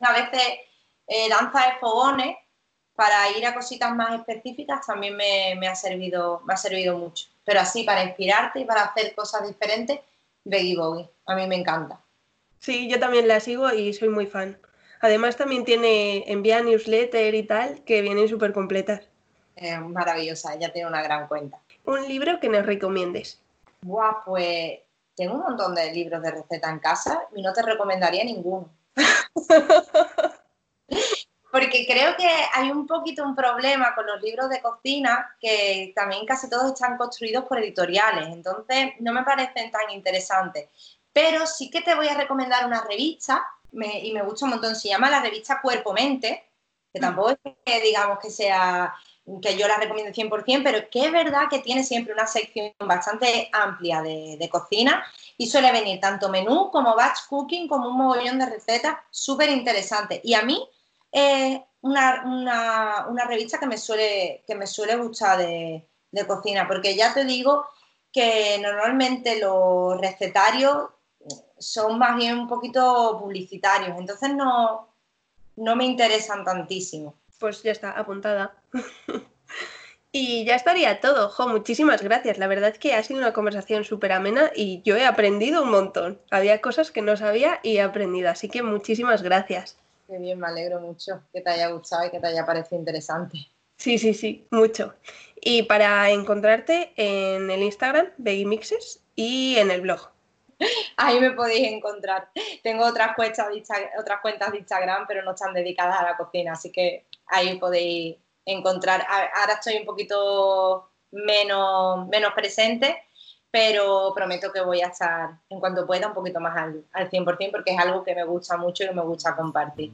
A veces eh, danza de fogones para ir a cositas más específicas también me, ha servido, me ha servido mucho. Pero así, para inspirarte y para hacer cosas diferentes, Beggy Bowie. A mí me encanta. Sí, yo también la sigo y soy muy fan. Además también tiene, envía newsletter y tal, que vienen súper completas. Maravillosa, ella tiene una gran cuenta. ¿Un libro que nos recomiendes? Buah, pues tengo un montón de libros de receta en casa y no te recomendaría ninguno. [LAUGHS] Porque creo que hay un poquito un problema con los libros de cocina que también casi todos están construidos por editoriales, entonces no me parecen tan interesantes. Pero sí que te voy a recomendar una revista y me gusta un montón, se llama la revista Cuerpo Mente, que mm. tampoco es que digamos que sea que yo la recomiendo 100%, pero que es verdad que tiene siempre una sección bastante amplia de, de cocina y suele venir tanto menú como batch cooking, como un mogollón de recetas súper interesantes. Y a mí es una, revista que me suele, que me suele gustar de, cocina, porque ya te digo que normalmente los recetarios son más bien un poquito publicitarios, entonces no, no me interesan tantísimo. Pues ya está, apuntada. [LAUGHS] y ya estaría todo. Jo, muchísimas gracias. La verdad es que ha sido una conversación súper amena y yo he aprendido un montón. Había cosas que no sabía y he aprendido, así que muchísimas gracias. Qué bien, me alegro mucho que te haya gustado y que te haya parecido interesante. Sí, sí, sí, mucho. Y para encontrarte en el Instagram, Mixes, y en el blog. Ahí me podéis encontrar. Tengo otras cuentas, de otras cuentas de Instagram, pero no están dedicadas a la cocina, así que ahí podéis encontrar. Ahora estoy un poquito menos, menos presente, pero prometo que voy a estar en cuanto pueda un poquito más al, al 100% porque es algo que me gusta mucho y me gusta compartir.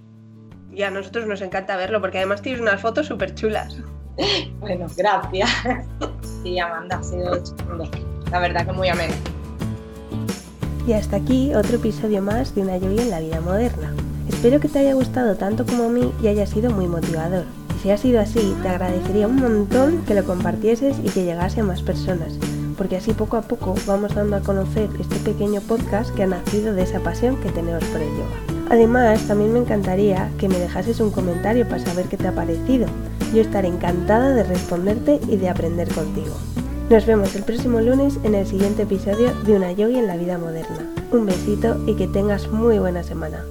Y a nosotros nos encanta verlo porque además tienes unas fotos súper chulas. [LAUGHS] bueno, gracias. [LAUGHS] sí, Amanda, ha sido chulo. La verdad que muy ameno. Y hasta aquí otro episodio más de Una lluvia en la vida moderna. Espero que te haya gustado tanto como a mí y haya sido muy motivador. Y si ha sido así, te agradecería un montón que lo compartieses y que llegase a más personas porque así poco a poco vamos dando a conocer este pequeño podcast que ha nacido de esa pasión que tenemos por el yoga. Además, también me encantaría que me dejases un comentario para saber qué te ha parecido. Yo estaré encantada de responderte y de aprender contigo. Nos vemos el próximo lunes en el siguiente episodio de Una Yogi en la vida moderna. Un besito y que tengas muy buena semana.